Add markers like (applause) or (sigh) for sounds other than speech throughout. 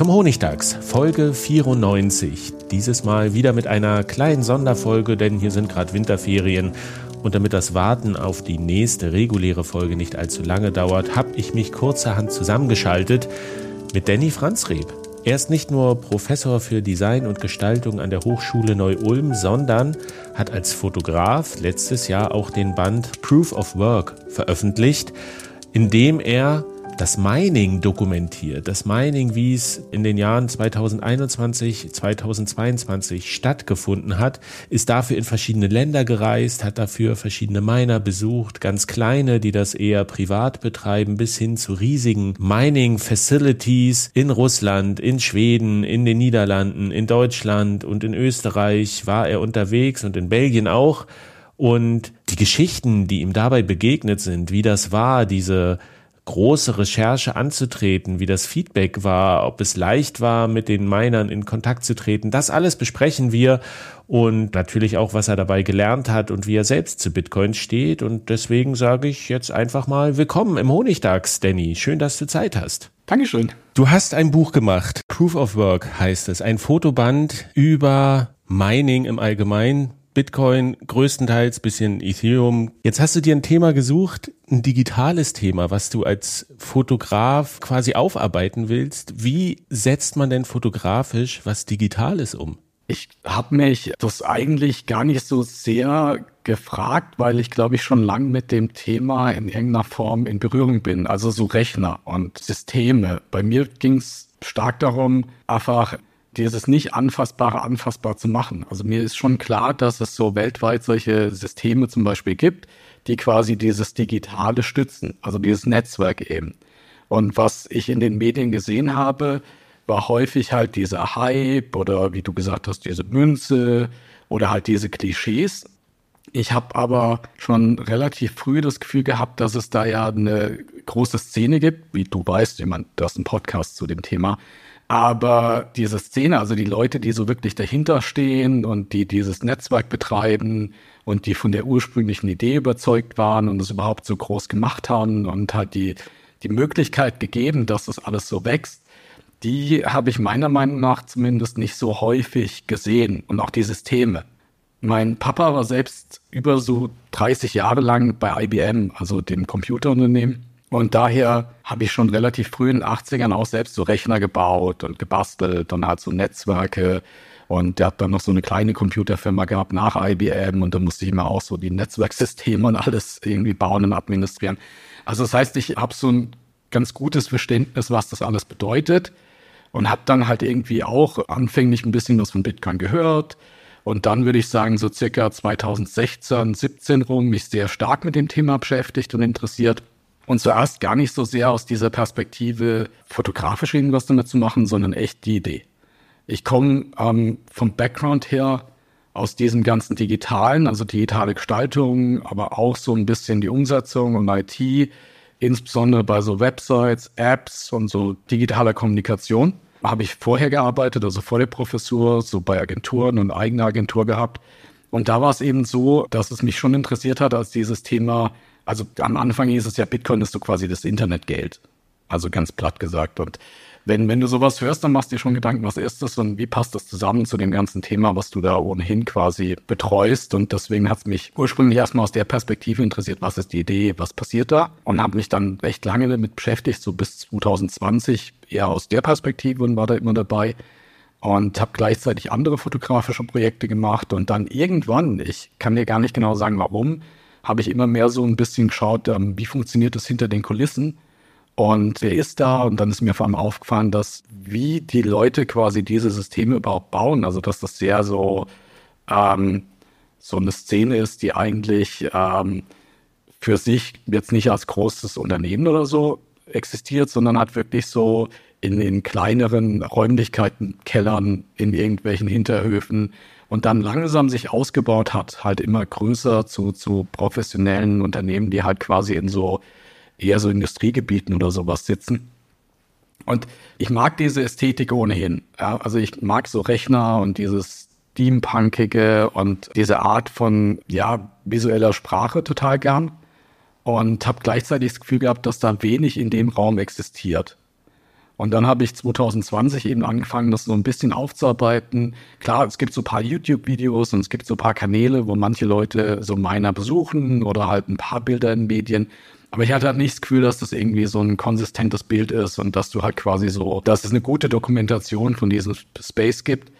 Zum Honigdachs, Folge 94. Dieses Mal wieder mit einer kleinen Sonderfolge, denn hier sind gerade Winterferien. Und damit das Warten auf die nächste reguläre Folge nicht allzu lange dauert, habe ich mich kurzerhand zusammengeschaltet mit Danny Franzreb. Er ist nicht nur Professor für Design und Gestaltung an der Hochschule Neu-Ulm, sondern hat als Fotograf letztes Jahr auch den Band Proof of Work veröffentlicht, in dem er das Mining dokumentiert. Das Mining, wie es in den Jahren 2021, 2022 stattgefunden hat, ist dafür in verschiedene Länder gereist, hat dafür verschiedene Miner besucht, ganz kleine, die das eher privat betreiben, bis hin zu riesigen Mining Facilities in Russland, in Schweden, in den Niederlanden, in Deutschland und in Österreich war er unterwegs und in Belgien auch. Und die Geschichten, die ihm dabei begegnet sind, wie das war, diese große Recherche anzutreten, wie das Feedback war, ob es leicht war, mit den Minern in Kontakt zu treten. Das alles besprechen wir und natürlich auch, was er dabei gelernt hat und wie er selbst zu Bitcoin steht. Und deswegen sage ich jetzt einfach mal willkommen im Honigdachs, Danny. Schön, dass du Zeit hast. Dankeschön. Du hast ein Buch gemacht. Proof of Work heißt es. Ein Fotoband über Mining im Allgemeinen. Bitcoin größtenteils, bisschen Ethereum. Jetzt hast du dir ein Thema gesucht, ein digitales Thema, was du als Fotograf quasi aufarbeiten willst. Wie setzt man denn fotografisch was Digitales um? Ich habe mich das eigentlich gar nicht so sehr gefragt, weil ich glaube ich schon lang mit dem Thema in irgendeiner Form in Berührung bin. Also so Rechner und Systeme. Bei mir ging es stark darum, einfach dieses nicht anfassbare anfassbar zu machen. Also mir ist schon klar, dass es so weltweit solche Systeme zum Beispiel gibt, die quasi dieses Digitale stützen, also dieses Netzwerk eben. Und was ich in den Medien gesehen habe, war häufig halt dieser Hype oder wie du gesagt hast, diese Münze oder halt diese Klischees. Ich habe aber schon relativ früh das Gefühl gehabt, dass es da ja eine große Szene gibt, wie du weißt, jemand, du hast einen Podcast zu dem Thema, aber diese Szene, also die Leute, die so wirklich dahinter stehen und die dieses Netzwerk betreiben und die von der ursprünglichen Idee überzeugt waren und es überhaupt so groß gemacht haben und halt die, die Möglichkeit gegeben, dass das alles so wächst, die habe ich meiner Meinung nach zumindest nicht so häufig gesehen. Und auch die Systeme. Mein Papa war selbst über so 30 Jahre lang bei IBM, also dem Computerunternehmen. Und daher habe ich schon relativ früh in den 80ern auch selbst so Rechner gebaut und gebastelt und halt so Netzwerke. Und der hat dann noch so eine kleine Computerfirma gehabt nach IBM und da musste ich immer auch so die Netzwerksysteme und alles irgendwie bauen und administrieren. Also das heißt, ich habe so ein ganz gutes Verständnis, was das alles bedeutet und habe dann halt irgendwie auch anfänglich ein bisschen was von Bitcoin gehört. Und dann würde ich sagen, so circa 2016, 17 rum mich sehr stark mit dem Thema beschäftigt und interessiert. Und zuerst gar nicht so sehr aus dieser Perspektive, fotografisch irgendwas damit zu machen, sondern echt die Idee. Ich komme ähm, vom Background her aus diesem ganzen Digitalen, also digitale Gestaltung, aber auch so ein bisschen die Umsetzung und IT, insbesondere bei so Websites, Apps und so digitaler Kommunikation. Habe ich vorher gearbeitet, also vor der Professur, so bei Agenturen und eigener Agentur gehabt. Und da war es eben so, dass es mich schon interessiert hat, als dieses Thema also am Anfang hieß es ja, Bitcoin ist so quasi das Internetgeld. Also ganz platt gesagt. Und wenn, wenn du sowas hörst, dann machst du dir schon Gedanken, was ist das und wie passt das zusammen zu dem ganzen Thema, was du da ohnehin quasi betreust. Und deswegen hat es mich ursprünglich erstmal aus der Perspektive interessiert, was ist die Idee, was passiert da? Und habe mich dann recht lange damit beschäftigt, so bis 2020 eher aus der Perspektive und war da immer dabei und habe gleichzeitig andere fotografische Projekte gemacht und dann irgendwann, ich kann dir gar nicht genau sagen warum, habe ich immer mehr so ein bisschen geschaut, ähm, wie funktioniert das hinter den Kulissen und wer ist da und dann ist mir vor allem aufgefallen, dass wie die Leute quasi diese Systeme überhaupt bauen, also dass das sehr so ähm, so eine Szene ist, die eigentlich ähm, für sich jetzt nicht als großes Unternehmen oder so existiert, sondern hat wirklich so in den kleineren Räumlichkeiten, Kellern, in irgendwelchen Hinterhöfen und dann langsam sich ausgebaut hat, halt immer größer zu, zu professionellen Unternehmen, die halt quasi in so eher so Industriegebieten oder sowas sitzen. Und ich mag diese Ästhetik ohnehin. Ja, also ich mag so Rechner und dieses Steampunkige und diese Art von ja, visueller Sprache total gern. Und habe gleichzeitig das Gefühl gehabt, dass da wenig in dem Raum existiert. Und dann habe ich 2020 eben angefangen, das so ein bisschen aufzuarbeiten. Klar, es gibt so ein paar YouTube-Videos und es gibt so ein paar Kanäle, wo manche Leute so meiner besuchen oder halt ein paar Bilder in Medien. Aber ich hatte halt nicht das Gefühl, dass das irgendwie so ein konsistentes Bild ist und dass du halt quasi so, dass es eine gute Dokumentation von diesem Space gibt,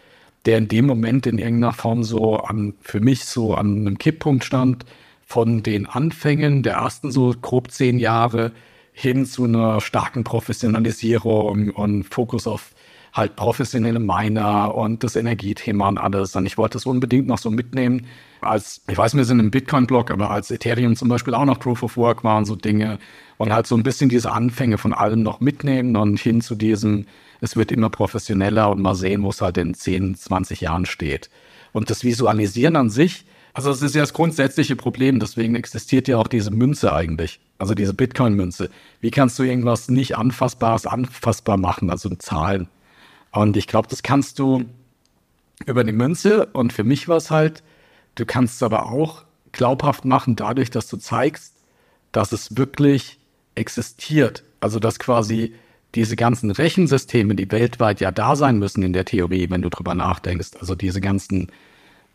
der in dem Moment in irgendeiner Form so an, für mich so an einem Kipppunkt stand, von den Anfängen der ersten so grob zehn Jahre hin zu einer starken Professionalisierung und Fokus auf halt professionelle Miner und das Energiethema und alles. Und ich wollte das unbedingt noch so mitnehmen. Als, ich weiß, wir sind im Bitcoin-Block, aber als Ethereum zum Beispiel auch noch Proof of Work waren, so Dinge. Und halt so ein bisschen diese Anfänge von allem noch mitnehmen und hin zu diesem, es wird immer professioneller und mal sehen, wo es halt in 10, 20 Jahren steht. Und das Visualisieren an sich, also es ist ja das grundsätzliche Problem, deswegen existiert ja auch diese Münze eigentlich, also diese Bitcoin-Münze. Wie kannst du irgendwas nicht Anfassbares anfassbar machen, also Zahlen? Und ich glaube, das kannst du über die Münze und für mich war es halt, du kannst es aber auch glaubhaft machen dadurch, dass du zeigst, dass es wirklich existiert. Also dass quasi diese ganzen Rechensysteme, die weltweit ja da sein müssen in der Theorie, wenn du drüber nachdenkst, also diese ganzen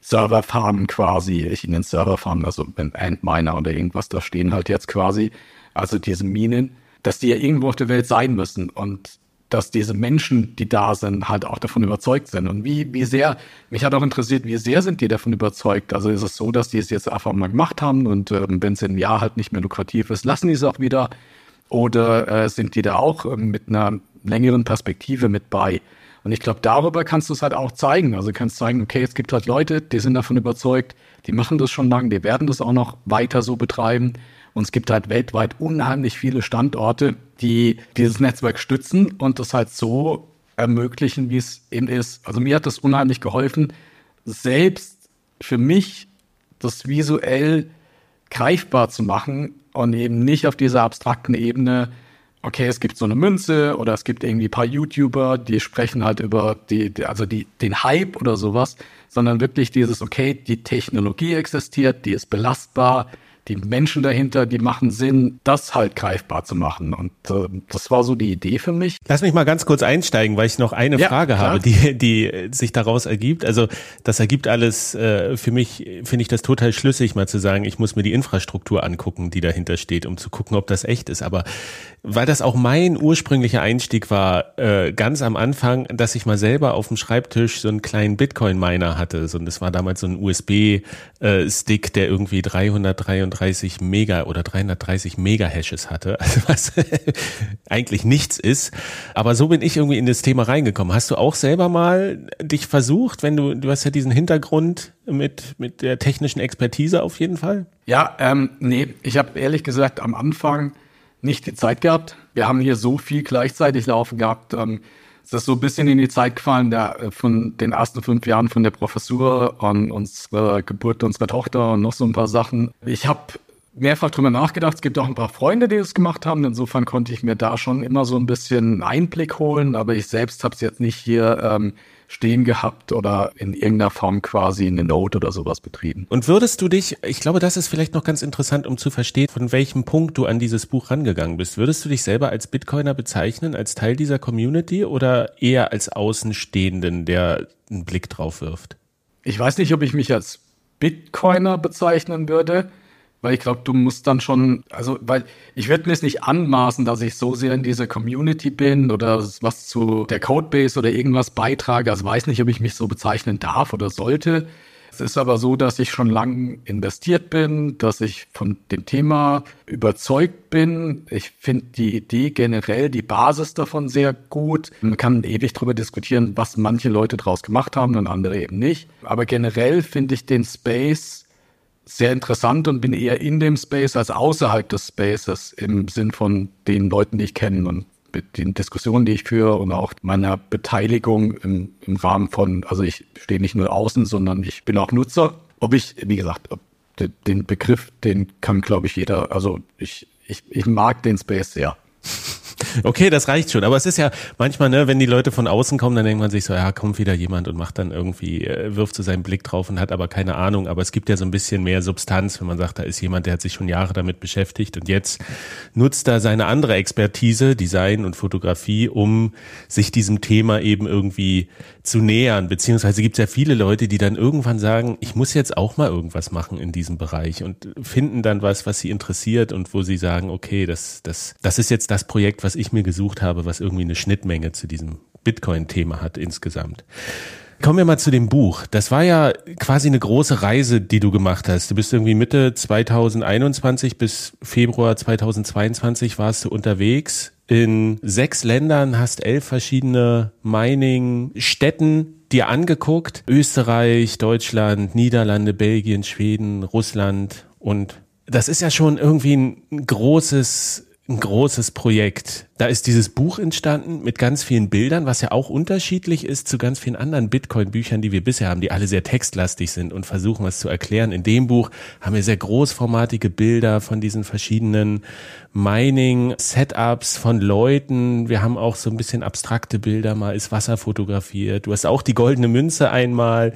Serverfarmen quasi, ich nenne Serverfarmen, also Antminer oder irgendwas, da stehen halt jetzt quasi, also diese Minen, dass die ja irgendwo auf der Welt sein müssen und dass diese Menschen, die da sind, halt auch davon überzeugt sind. Und wie, wie sehr, mich hat auch interessiert, wie sehr sind die davon überzeugt? Also ist es so, dass die es jetzt einfach mal gemacht haben und äh, wenn es in einem Jahr halt nicht mehr lukrativ ist, lassen die es auch wieder? Oder äh, sind die da auch äh, mit einer längeren Perspektive mit bei? Und ich glaube, darüber kannst du es halt auch zeigen. Also kannst zeigen, okay, es gibt halt Leute, die sind davon überzeugt, die machen das schon lange, die werden das auch noch weiter so betreiben. Und es gibt halt weltweit unheimlich viele Standorte, die dieses Netzwerk stützen und das halt so ermöglichen, wie es eben ist. Also mir hat das unheimlich geholfen, selbst für mich das visuell greifbar zu machen und eben nicht auf dieser abstrakten Ebene okay, es gibt so eine Münze oder es gibt irgendwie ein paar YouTuber, die sprechen halt über die, also die, den Hype oder sowas, sondern wirklich dieses, okay, die Technologie existiert, die ist belastbar, die Menschen dahinter, die machen Sinn, das halt greifbar zu machen. Und äh, das war so die Idee für mich. Lass mich mal ganz kurz einsteigen, weil ich noch eine ja, Frage klar. habe, die, die sich daraus ergibt. Also das ergibt alles, äh, für mich finde ich das total schlüssig, mal zu sagen, ich muss mir die Infrastruktur angucken, die dahinter steht, um zu gucken, ob das echt ist. Aber weil das auch mein ursprünglicher Einstieg war, äh, ganz am Anfang, dass ich mal selber auf dem Schreibtisch so einen kleinen Bitcoin-Miner hatte. So, und das war damals so ein USB-Stick, äh, der irgendwie 333 330 Mega oder 330 Mega-Hashes hatte, (laughs) also was (laughs) eigentlich nichts ist. Aber so bin ich irgendwie in das Thema reingekommen. Hast du auch selber mal dich versucht, wenn du, du hast ja diesen Hintergrund mit, mit der technischen Expertise auf jeden Fall? Ja, ähm, nee, ich habe ehrlich gesagt am Anfang nicht die Zeit gehabt. Wir haben hier so viel gleichzeitig laufen gehabt. Ähm, es ist so ein bisschen in die Zeit gefallen, der, äh, von den ersten fünf Jahren von der Professur und unserer Geburt unserer Tochter und noch so ein paar Sachen. Ich habe mehrfach drüber nachgedacht. Es gibt auch ein paar Freunde, die das gemacht haben. Insofern konnte ich mir da schon immer so ein bisschen Einblick holen, aber ich selbst habe es jetzt nicht hier ähm, stehen gehabt oder in irgendeiner Form quasi eine Note oder sowas betrieben. Und würdest du dich, ich glaube, das ist vielleicht noch ganz interessant, um zu verstehen, von welchem Punkt du an dieses Buch rangegangen bist. Würdest du dich selber als Bitcoiner bezeichnen, als Teil dieser Community oder eher als Außenstehenden, der einen Blick drauf wirft? Ich weiß nicht, ob ich mich als Bitcoiner bezeichnen würde weil ich glaube, du musst dann schon, also, weil ich werde mir es nicht anmaßen, dass ich so sehr in dieser Community bin oder was zu der Codebase oder irgendwas beitrage. Also weiß nicht, ob ich mich so bezeichnen darf oder sollte. Es ist aber so, dass ich schon lange investiert bin, dass ich von dem Thema überzeugt bin. Ich finde die Idee generell, die Basis davon sehr gut. Man kann ewig darüber diskutieren, was manche Leute draus gemacht haben und andere eben nicht. Aber generell finde ich den Space sehr interessant und bin eher in dem Space als außerhalb des Spaces im Sinn von den Leuten, die ich kenne und mit den Diskussionen, die ich führe und auch meiner Beteiligung im, im Rahmen von, also ich stehe nicht nur außen, sondern ich bin auch Nutzer. Ob ich, wie gesagt, den Begriff, den kann, glaube ich, jeder, also ich, ich, ich mag den Space sehr. Okay, das reicht schon. Aber es ist ja manchmal, ne, wenn die Leute von außen kommen, dann denkt man sich so, ja, kommt wieder jemand und macht dann irgendwie, äh, wirft so seinen Blick drauf und hat aber keine Ahnung. Aber es gibt ja so ein bisschen mehr Substanz, wenn man sagt, da ist jemand, der hat sich schon Jahre damit beschäftigt und jetzt nutzt er seine andere Expertise, Design und Fotografie, um sich diesem Thema eben irgendwie zu nähern. Beziehungsweise gibt es ja viele Leute, die dann irgendwann sagen, ich muss jetzt auch mal irgendwas machen in diesem Bereich und finden dann was, was sie interessiert und wo sie sagen, okay, das, das, das ist jetzt das Projekt, was ich mir gesucht habe, was irgendwie eine Schnittmenge zu diesem Bitcoin-Thema hat insgesamt. Kommen wir mal zu dem Buch. Das war ja quasi eine große Reise, die du gemacht hast. Du bist irgendwie Mitte 2021 bis Februar 2022 warst du unterwegs in sechs Ländern, hast elf verschiedene Mining-Städten dir angeguckt. Österreich, Deutschland, Niederlande, Belgien, Schweden, Russland und das ist ja schon irgendwie ein großes ein großes Projekt. Da ist dieses Buch entstanden mit ganz vielen Bildern, was ja auch unterschiedlich ist zu ganz vielen anderen Bitcoin-Büchern, die wir bisher haben, die alle sehr textlastig sind und versuchen, was zu erklären. In dem Buch haben wir sehr großformatige Bilder von diesen verschiedenen Mining-Setups von Leuten. Wir haben auch so ein bisschen abstrakte Bilder, mal ist Wasser fotografiert. Du hast auch die goldene Münze einmal,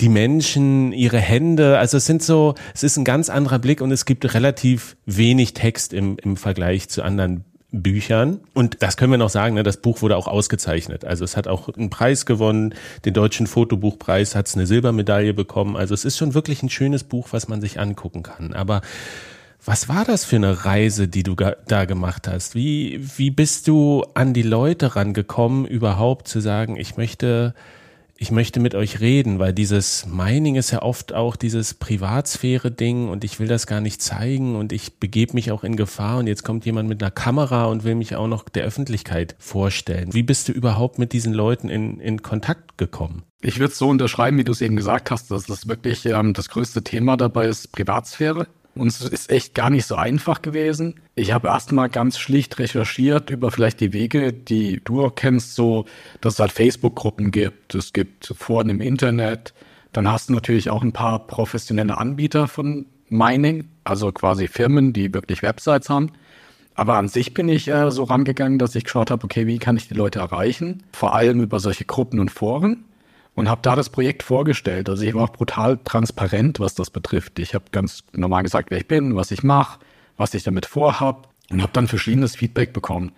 die Menschen, ihre Hände. Also es sind so, es ist ein ganz anderer Blick und es gibt relativ wenig Text im, im Vergleich zu anderen Büchern. Und das können wir noch sagen, ne, das Buch wurde auch ausgezeichnet. Also es hat auch einen Preis gewonnen, den Deutschen Fotobuchpreis hat es eine Silbermedaille bekommen. Also es ist schon wirklich ein schönes Buch, was man sich angucken kann. Aber was war das für eine Reise, die du da gemacht hast? Wie, wie bist du an die Leute rangekommen, überhaupt zu sagen, ich möchte ich möchte mit euch reden, weil dieses Mining ist ja oft auch dieses Privatsphäre-Ding und ich will das gar nicht zeigen und ich begebe mich auch in Gefahr und jetzt kommt jemand mit einer Kamera und will mich auch noch der Öffentlichkeit vorstellen. Wie bist du überhaupt mit diesen Leuten in, in Kontakt gekommen? Ich würde es so unterschreiben, wie du es eben gesagt hast, dass das wirklich ähm, das größte Thema dabei ist Privatsphäre. Und es ist echt gar nicht so einfach gewesen. Ich habe erstmal ganz schlicht recherchiert über vielleicht die Wege, die du auch kennst, so, dass es halt Facebook-Gruppen gibt, es gibt Foren im Internet. Dann hast du natürlich auch ein paar professionelle Anbieter von Mining, also quasi Firmen, die wirklich Websites haben. Aber an sich bin ich äh, so rangegangen, dass ich geschaut habe, okay, wie kann ich die Leute erreichen? Vor allem über solche Gruppen und Foren und habe da das Projekt vorgestellt. Also ich war auch brutal transparent, was das betrifft. Ich habe ganz normal gesagt, wer ich bin, was ich mache, was ich damit vorhab und habe dann verschiedenes Feedback bekommen.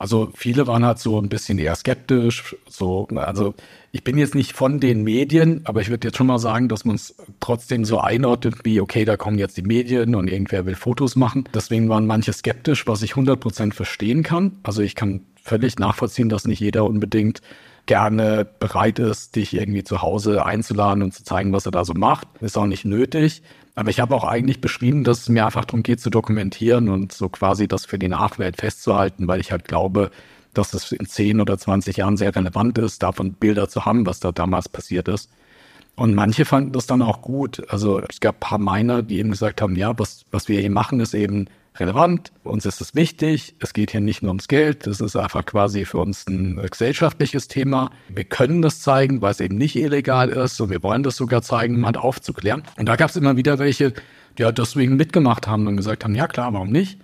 Also viele waren halt so ein bisschen eher skeptisch. So, also ich bin jetzt nicht von den Medien, aber ich würde jetzt schon mal sagen, dass man es trotzdem so einordnet wie, okay, da kommen jetzt die Medien und irgendwer will Fotos machen. Deswegen waren manche skeptisch, was ich 100% verstehen kann. Also ich kann völlig nachvollziehen, dass nicht jeder unbedingt gerne bereit ist, dich irgendwie zu Hause einzuladen und zu zeigen, was er da so macht. Ist auch nicht nötig. Aber ich habe auch eigentlich beschrieben, dass es mir einfach darum geht, zu dokumentieren und so quasi das für die Nachwelt festzuhalten, weil ich halt glaube, dass es in 10 oder 20 Jahren sehr relevant ist, davon Bilder zu haben, was da damals passiert ist. Und manche fanden das dann auch gut. Also es gab ein paar Miner, die eben gesagt haben, ja, was, was wir hier machen, ist eben relevant. Uns ist es wichtig. Es geht hier nicht nur ums Geld. Das ist einfach quasi für uns ein gesellschaftliches Thema. Wir können das zeigen, weil es eben nicht illegal ist. Und wir wollen das sogar zeigen, um halt aufzuklären. Und da gab es immer wieder welche, die halt deswegen mitgemacht haben und gesagt haben, ja klar, warum nicht?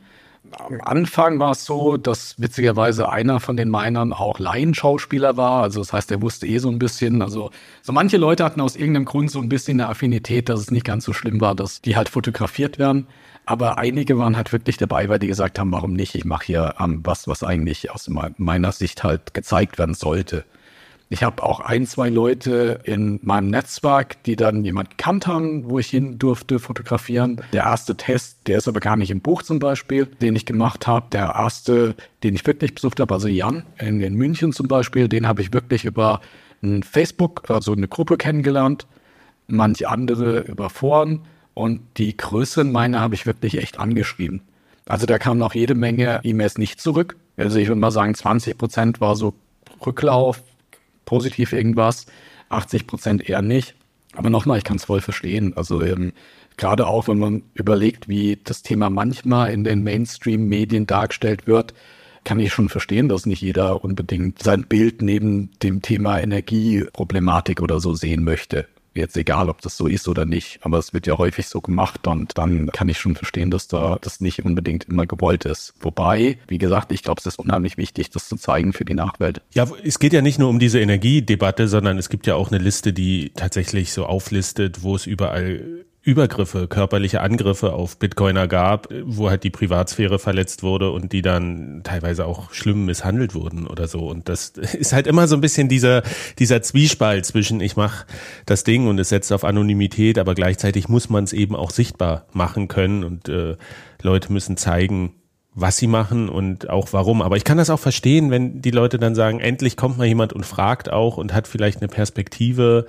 am Anfang war es so, dass witzigerweise einer von den Minern auch Laienschauspieler war. Also das heißt, er wusste eh so ein bisschen. Also so manche Leute hatten aus irgendeinem Grund so ein bisschen eine Affinität, dass es nicht ganz so schlimm war, dass die halt fotografiert werden. Aber einige waren halt wirklich dabei, weil die gesagt haben, warum nicht? Ich mache hier ähm, was, was eigentlich aus meiner Sicht halt gezeigt werden sollte. Ich habe auch ein, zwei Leute in meinem Netzwerk, die dann jemand gekannt haben, wo ich hin durfte fotografieren. Der erste Test, der ist aber gar nicht im Buch zum Beispiel, den ich gemacht habe. Der erste, den ich wirklich besucht habe, also Jan in, in München zum Beispiel, den habe ich wirklich über ein Facebook, also eine Gruppe kennengelernt. Manche andere über Foren. Und die größeren meine habe ich wirklich echt angeschrieben. Also da kamen noch jede Menge E-Mails nicht zurück. Also ich würde mal sagen, 20 Prozent war so Rücklauf, positiv irgendwas, 80 Prozent eher nicht. Aber nochmal, ich kann es voll verstehen. Also ähm, gerade auch, wenn man überlegt, wie das Thema manchmal in den Mainstream-Medien dargestellt wird, kann ich schon verstehen, dass nicht jeder unbedingt sein Bild neben dem Thema Energieproblematik oder so sehen möchte jetzt egal, ob das so ist oder nicht, aber es wird ja häufig so gemacht und dann kann ich schon verstehen, dass da das nicht unbedingt immer gewollt ist. Wobei, wie gesagt, ich glaube, es ist unheimlich wichtig, das zu zeigen für die Nachwelt. Ja, es geht ja nicht nur um diese Energiedebatte, sondern es gibt ja auch eine Liste, die tatsächlich so auflistet, wo es überall Übergriffe, körperliche Angriffe auf Bitcoiner gab, wo halt die Privatsphäre verletzt wurde und die dann teilweise auch schlimm misshandelt wurden oder so. Und das (laughs) ist halt immer so ein bisschen dieser, dieser Zwiespalt zwischen ich mache das Ding und es setzt auf Anonymität, aber gleichzeitig muss man es eben auch sichtbar machen können und äh, Leute müssen zeigen, was sie machen und auch warum. Aber ich kann das auch verstehen, wenn die Leute dann sagen, endlich kommt mal jemand und fragt auch und hat vielleicht eine Perspektive,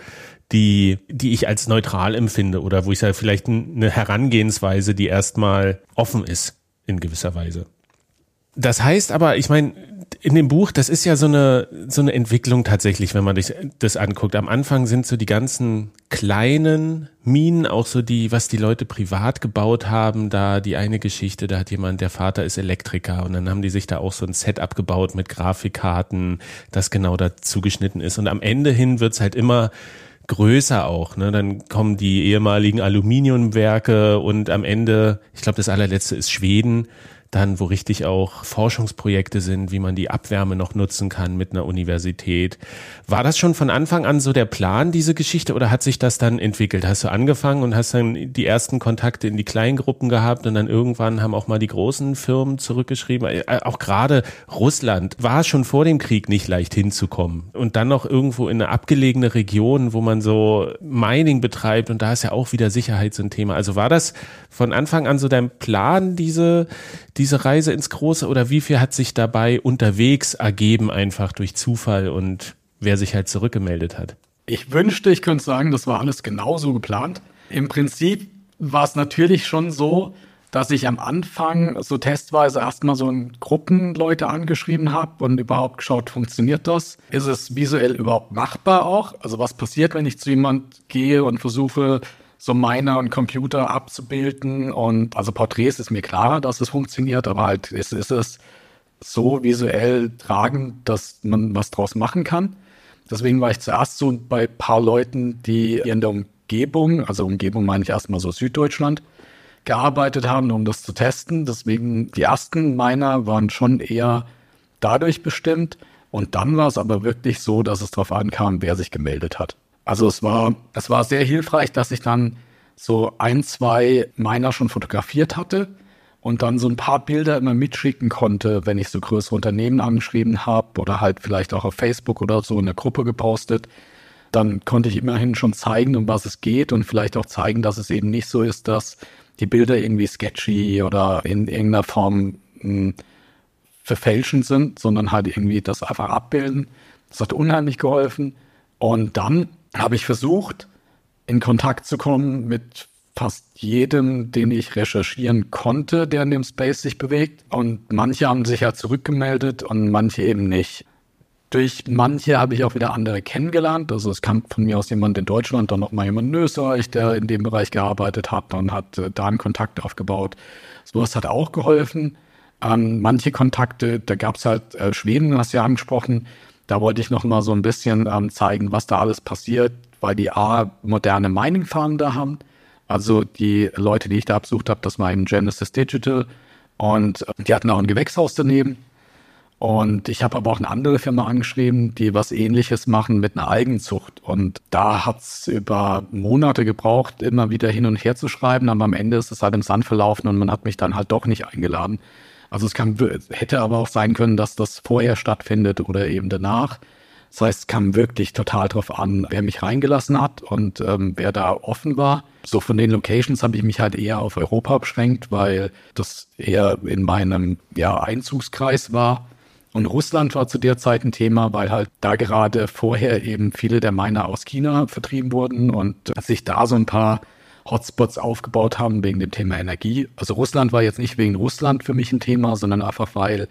die, die ich als neutral empfinde oder wo ich sage, vielleicht eine Herangehensweise, die erstmal offen ist in gewisser Weise. Das heißt aber, ich meine, in dem Buch, das ist ja so eine, so eine Entwicklung tatsächlich, wenn man sich das anguckt. Am Anfang sind so die ganzen kleinen Minen, auch so die, was die Leute privat gebaut haben, da die eine Geschichte, da hat jemand, der Vater ist Elektriker und dann haben die sich da auch so ein Setup gebaut mit Grafikkarten, das genau dazu geschnitten ist. Und am Ende hin wird's halt immer größer auch. Ne? Dann kommen die ehemaligen Aluminiumwerke und am Ende, ich glaube, das allerletzte ist Schweden dann, wo richtig auch Forschungsprojekte sind, wie man die Abwärme noch nutzen kann mit einer Universität. War das schon von Anfang an so der Plan, diese Geschichte, oder hat sich das dann entwickelt? Hast du angefangen und hast dann die ersten Kontakte in die kleinen Gruppen gehabt und dann irgendwann haben auch mal die großen Firmen zurückgeschrieben? Äh, auch gerade Russland war schon vor dem Krieg nicht leicht hinzukommen. Und dann noch irgendwo in eine abgelegene Region, wo man so Mining betreibt und da ist ja auch wieder Sicherheit so ein Thema. Also war das von Anfang an so dein Plan, diese, diese Reise ins Große oder wie viel hat sich dabei unterwegs ergeben, einfach durch Zufall und wer sich halt zurückgemeldet hat? Ich wünschte, ich könnte sagen, das war alles genauso geplant. Im Prinzip war es natürlich schon so, dass ich am Anfang so testweise erstmal so in Gruppen Leute angeschrieben habe und überhaupt geschaut, funktioniert das? Ist es visuell überhaupt machbar auch? Also was passiert, wenn ich zu jemand gehe und versuche, so Miner und Computer abzubilden. Und also Porträts ist mir klar, dass es funktioniert, aber halt ist, ist es so visuell tragend, dass man was draus machen kann. Deswegen war ich zuerst so bei paar Leuten, die in der Umgebung, also Umgebung meine ich erstmal so Süddeutschland, gearbeitet haben, um das zu testen. Deswegen die ersten Miner waren schon eher dadurch bestimmt. Und dann war es aber wirklich so, dass es darauf ankam, wer sich gemeldet hat. Also es war, es war sehr hilfreich, dass ich dann so ein, zwei meiner schon fotografiert hatte und dann so ein paar Bilder immer mitschicken konnte, wenn ich so größere Unternehmen angeschrieben habe oder halt vielleicht auch auf Facebook oder so in der Gruppe gepostet. Dann konnte ich immerhin schon zeigen, um was es geht und vielleicht auch zeigen, dass es eben nicht so ist, dass die Bilder irgendwie sketchy oder in irgendeiner Form mh, hm, verfälschend sind, sondern halt irgendwie das einfach abbilden. Das hat unheimlich geholfen. Und dann habe ich versucht, in Kontakt zu kommen mit fast jedem, den ich recherchieren konnte, der in dem Space sich bewegt. Und manche haben sich ja zurückgemeldet und manche eben nicht. Durch manche habe ich auch wieder andere kennengelernt. Also es kam von mir aus jemand in Deutschland, dann noch mal jemand in Österreich, der in dem Bereich gearbeitet hat und hat äh, da einen Kontakt aufgebaut. Sowas hat auch geholfen. Ähm, manche Kontakte, da gab es halt äh, Schweden, hast du ja angesprochen, da wollte ich noch mal so ein bisschen ähm, zeigen, was da alles passiert, weil die A, moderne Mining-Farmen da haben. Also die Leute, die ich da besucht habe, das war eben Genesis Digital, Und die hatten auch ein Gewächshaus daneben. Und ich habe aber auch eine andere Firma angeschrieben, die was ähnliches machen mit einer Algenzucht. Und da hat's über Monate gebraucht, immer wieder hin und her zu schreiben. Aber am Ende ist es halt im Sand verlaufen und man hat mich dann halt doch nicht eingeladen. Also es kann, hätte aber auch sein können, dass das vorher stattfindet oder eben danach. Das heißt, es kam wirklich total drauf an, wer mich reingelassen hat und ähm, wer da offen war. So von den Locations habe ich mich halt eher auf Europa beschränkt, weil das eher in meinem ja, Einzugskreis war. Und Russland war zu der Zeit ein Thema, weil halt da gerade vorher eben viele der Miner aus China vertrieben wurden und sich da so ein paar Hotspots aufgebaut haben wegen dem Thema Energie. Also Russland war jetzt nicht wegen Russland für mich ein Thema, sondern einfach weil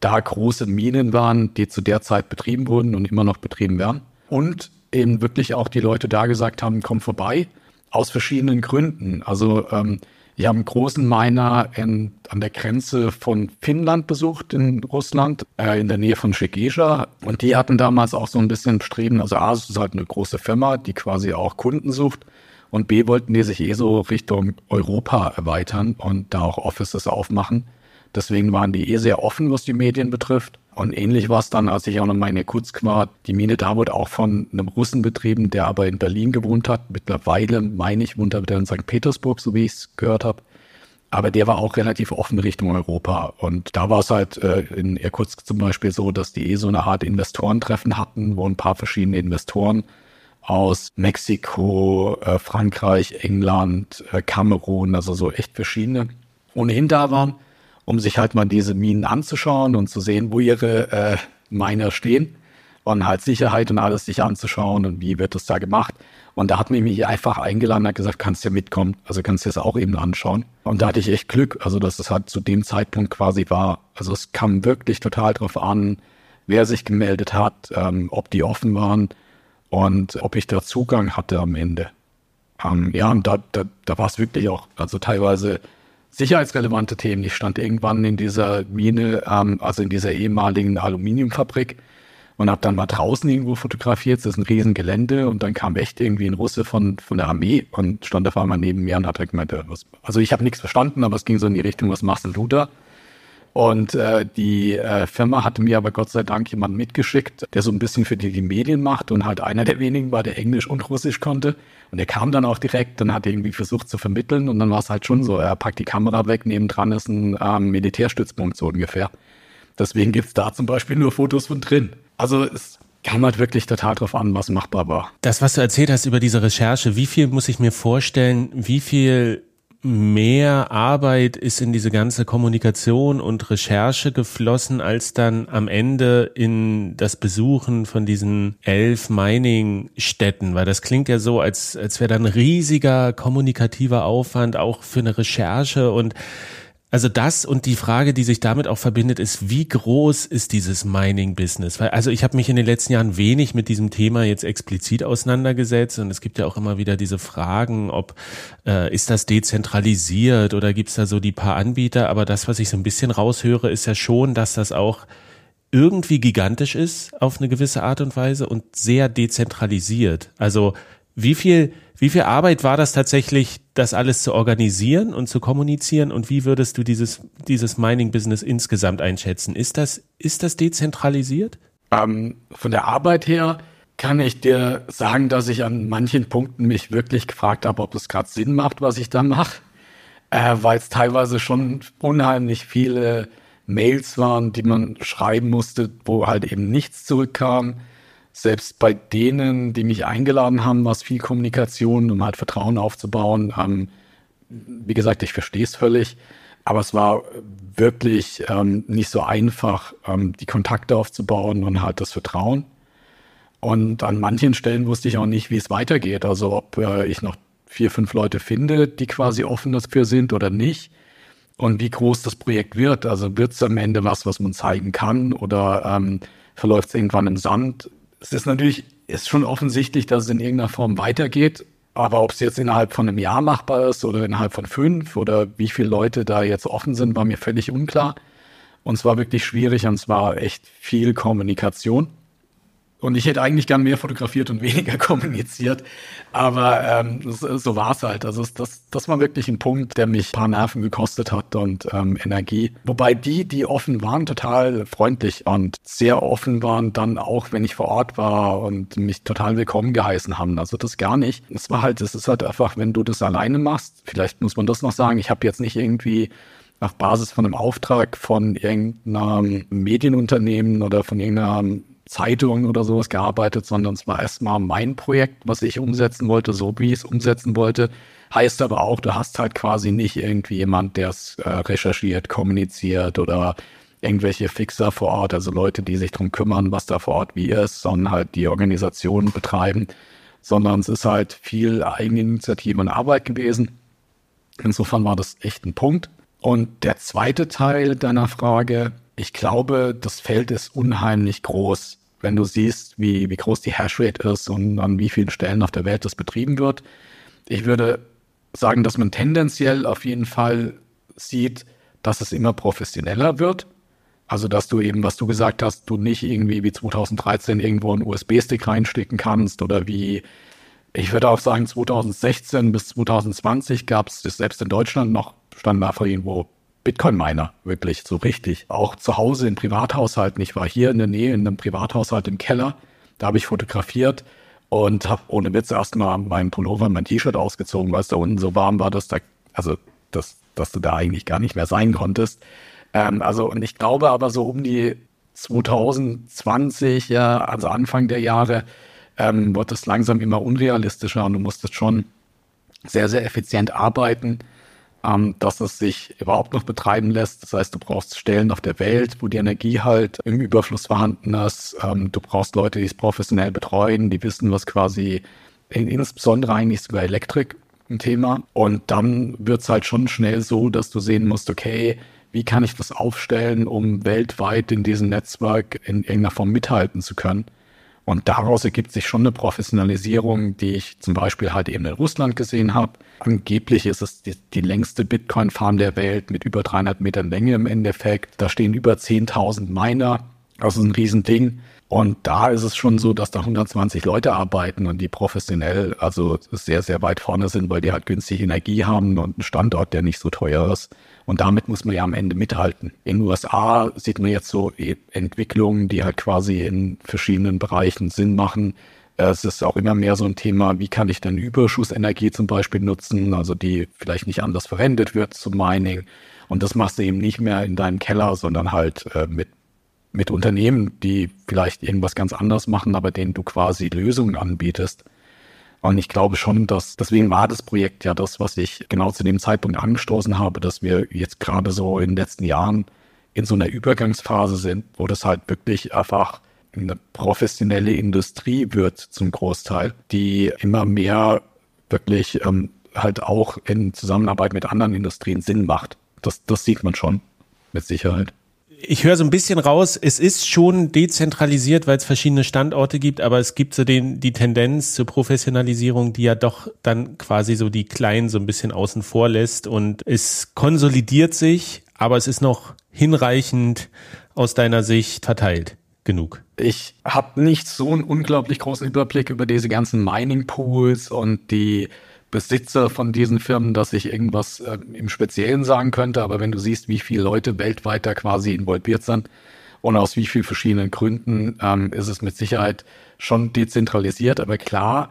da große Minen waren, die zu der Zeit betrieben wurden und immer noch betrieben werden. Und eben wirklich auch die Leute da gesagt haben, komm vorbei, aus verschiedenen Gründen. Also ähm, ich habe einen großen Miner in, an der Grenze von Finnland besucht in Russland, äh, in der Nähe von Schegesha. Und die hatten damals auch so ein bisschen Streben, also A, es ist halt eine große Firma, die quasi auch Kunden sucht. Und B, wollten die sich eh so Richtung Europa erweitern und da auch Offices aufmachen. Deswegen waren die eh sehr offen, was die Medien betrifft. Und ähnlich war es dann, als ich auch noch mal in Irkutsk war. Die Mine da wurde auch von einem Russen betrieben, der aber in Berlin gewohnt hat. Mittlerweile, meine ich, wohnt er wieder in St. Petersburg, so wie ich es gehört habe. Aber der war auch relativ offen Richtung Europa. Und da war es halt äh, in Irkutsk zum Beispiel so, dass die eh so eine Art Investorentreffen hatten, wo ein paar verschiedene Investoren aus Mexiko, äh, Frankreich, England, äh, Kamerun, also so echt verschiedene, ohnehin da waren um sich halt mal diese Minen anzuschauen und zu sehen, wo ihre äh, Miner stehen und halt Sicherheit und alles sich anzuschauen und wie wird das da gemacht. Und da hat mich mich einfach eingeladen, hat gesagt, kannst du ja mitkommen, also kannst du das auch eben anschauen. Und da hatte ich echt Glück, also dass es halt zu dem Zeitpunkt quasi war. Also es kam wirklich total drauf an, wer sich gemeldet hat, ähm, ob die offen waren und ob ich da Zugang hatte am Ende. Ähm, ja, und da, da, da war es wirklich auch, also teilweise sicherheitsrelevante Themen. Ich stand irgendwann in dieser Mine, ähm, also in dieser ehemaligen Aluminiumfabrik und habe dann mal draußen irgendwo fotografiert. Das ist ein Riesengelände und dann kam echt irgendwie ein Russe von, von der Armee und stand auf einmal neben mir und hat gemeint, äh, was, also ich habe nichts verstanden, aber es ging so in die Richtung, was machst denn du da? Und äh, die äh, Firma hatte mir aber Gott sei Dank jemanden mitgeschickt, der so ein bisschen für die, die Medien macht und halt einer der wenigen war, der Englisch und Russisch konnte. Und er kam dann auch direkt und hat irgendwie versucht zu vermitteln und dann war es halt schon so, er packt die Kamera weg, nebendran ist ein ähm, Militärstützpunkt so ungefähr. Deswegen gibt's da zum Beispiel nur Fotos von drin. Also es kam halt wirklich total drauf an, was machbar war. Das, was du erzählt hast über diese Recherche, wie viel muss ich mir vorstellen, wie viel mehr Arbeit ist in diese ganze Kommunikation und Recherche geflossen, als dann am Ende in das Besuchen von diesen elf Mining-Städten, weil das klingt ja so, als, als wäre da ein riesiger kommunikativer Aufwand auch für eine Recherche und also das und die Frage, die sich damit auch verbindet, ist, wie groß ist dieses Mining-Business? Weil, also ich habe mich in den letzten Jahren wenig mit diesem Thema jetzt explizit auseinandergesetzt und es gibt ja auch immer wieder diese Fragen, ob äh, ist das dezentralisiert oder gibt es da so die paar Anbieter? Aber das, was ich so ein bisschen raushöre, ist ja schon, dass das auch irgendwie gigantisch ist auf eine gewisse Art und Weise und sehr dezentralisiert. Also wie viel wie viel Arbeit war das tatsächlich, das alles zu organisieren und zu kommunizieren? Und wie würdest du dieses, dieses Mining-Business insgesamt einschätzen? Ist das, ist das dezentralisiert? Ähm, von der Arbeit her kann ich dir sagen, dass ich an manchen Punkten mich wirklich gefragt habe, ob es gerade Sinn macht, was ich da mache. Äh, weil es teilweise schon unheimlich viele Mails waren, die man schreiben musste, wo halt eben nichts zurückkam selbst bei denen, die mich eingeladen haben, war es viel Kommunikation, um halt Vertrauen aufzubauen. Ähm, wie gesagt, ich verstehe es völlig, aber es war wirklich ähm, nicht so einfach, ähm, die Kontakte aufzubauen und halt das Vertrauen. Und an manchen Stellen wusste ich auch nicht, wie es weitergeht. Also ob äh, ich noch vier, fünf Leute finde, die quasi offen dafür sind oder nicht. Und wie groß das Projekt wird. Also wird es am Ende was, was man zeigen kann oder ähm, verläuft es irgendwann im Sand? Es ist natürlich, ist schon offensichtlich, dass es in irgendeiner Form weitergeht. Aber ob es jetzt innerhalb von einem Jahr machbar ist oder innerhalb von fünf oder wie viele Leute da jetzt offen sind, war mir völlig unklar. Und es war wirklich schwierig und es war echt viel Kommunikation. Und ich hätte eigentlich gern mehr fotografiert und weniger (laughs) kommuniziert. Aber ähm, so, so war es halt. Also das, das war wirklich ein Punkt, der mich ein paar Nerven gekostet hat und ähm, Energie. Wobei die, die offen waren, total freundlich und sehr offen waren, dann auch, wenn ich vor Ort war und mich total willkommen geheißen haben. Also das gar nicht. Es war halt, es ist halt einfach, wenn du das alleine machst, vielleicht muss man das noch sagen, ich habe jetzt nicht irgendwie auf Basis von einem Auftrag von irgendeinem Medienunternehmen oder von irgendeiner Zeitung oder sowas gearbeitet, sondern es war erstmal mein Projekt, was ich umsetzen wollte, so wie ich es umsetzen wollte. Heißt aber auch, du hast halt quasi nicht irgendwie jemand, der es äh, recherchiert, kommuniziert oder irgendwelche Fixer vor Ort, also Leute, die sich drum kümmern, was da vor Ort wie ist, sondern halt die Organisation betreiben, sondern es ist halt viel Eigeninitiative und Arbeit gewesen. Insofern war das echt ein Punkt. Und der zweite Teil deiner Frage, ich glaube, das Feld ist unheimlich groß. Wenn du siehst, wie, wie groß die Hashrate ist und an wie vielen Stellen auf der Welt das betrieben wird. Ich würde sagen, dass man tendenziell auf jeden Fall sieht, dass es immer professioneller wird. Also, dass du eben, was du gesagt hast, du nicht irgendwie wie 2013 irgendwo einen USB-Stick reinstecken kannst oder wie, ich würde auch sagen, 2016 bis 2020 gab es selbst in Deutschland noch, standen da irgendwo Bitcoin-Miner, wirklich so richtig. Auch zu Hause in Privathaushalten. Ich war hier in der Nähe in einem Privathaushalt im Keller. Da habe ich fotografiert und habe ohne Witz erstmal meinen Pullover, mein T-Shirt ausgezogen, weil es da unten so warm war, dass da, also, dass, dass du da eigentlich gar nicht mehr sein konntest. Ähm, also, und ich glaube aber so um die 2020, ja, also Anfang der Jahre, ähm, wird es langsam immer unrealistischer und du musstest schon sehr, sehr effizient arbeiten ähm, dass es sich überhaupt noch betreiben lässt. Das heißt, du brauchst Stellen auf der Welt, wo die Energie halt im Überfluss vorhanden ist. Ähm, du brauchst Leute, die es professionell betreuen, die wissen, was quasi in, insbesondere eigentlich sogar Elektrik ein Thema. Und dann wird es halt schon schnell so, dass du sehen musst, okay, wie kann ich das aufstellen, um weltweit in diesem Netzwerk in irgendeiner Form mithalten zu können. Und daraus ergibt sich schon eine Professionalisierung, die ich zum Beispiel halt eben in Russland gesehen habe. Angeblich ist es die, die längste Bitcoin-Farm der Welt mit über 300 Metern Länge im Endeffekt. Da stehen über 10.000 Miner. Das ist ein Riesending. Und da ist es schon so, dass da 120 Leute arbeiten und die professionell, also sehr, sehr weit vorne sind, weil die halt günstig Energie haben und einen Standort, der nicht so teuer ist. Und damit muss man ja am Ende mithalten. In den USA sieht man jetzt so Entwicklungen, die halt quasi in verschiedenen Bereichen Sinn machen. Es ist auch immer mehr so ein Thema, wie kann ich denn Überschussenergie zum Beispiel nutzen, also die vielleicht nicht anders verwendet wird zum Mining. Und das machst du eben nicht mehr in deinem Keller, sondern halt äh, mit, mit Unternehmen, die vielleicht irgendwas ganz anderes machen, aber denen du quasi Lösungen anbietest. Und ich glaube schon, dass deswegen war das Projekt ja das, was ich genau zu dem Zeitpunkt angestoßen habe, dass wir jetzt gerade so in den letzten Jahren in so einer Übergangsphase sind, wo das halt wirklich einfach eine professionelle Industrie wird zum Großteil, die immer mehr wirklich ähm, halt auch in Zusammenarbeit mit anderen Industrien Sinn macht. Das, das sieht man schon mit Sicherheit ich höre so ein bisschen raus, es ist schon dezentralisiert, weil es verschiedene Standorte gibt, aber es gibt so den, die Tendenz zur Professionalisierung, die ja doch dann quasi so die Kleinen so ein bisschen außen vor lässt und es konsolidiert sich, aber es ist noch hinreichend aus deiner Sicht verteilt genug. Ich habe nicht so einen unglaublich großen Überblick über diese ganzen Mining Pools und die Besitzer von diesen Firmen, dass ich irgendwas äh, im Speziellen sagen könnte, aber wenn du siehst, wie viele Leute weltweit da quasi involviert sind und aus wie vielen verschiedenen Gründen, ähm, ist es mit Sicherheit schon dezentralisiert. Aber klar,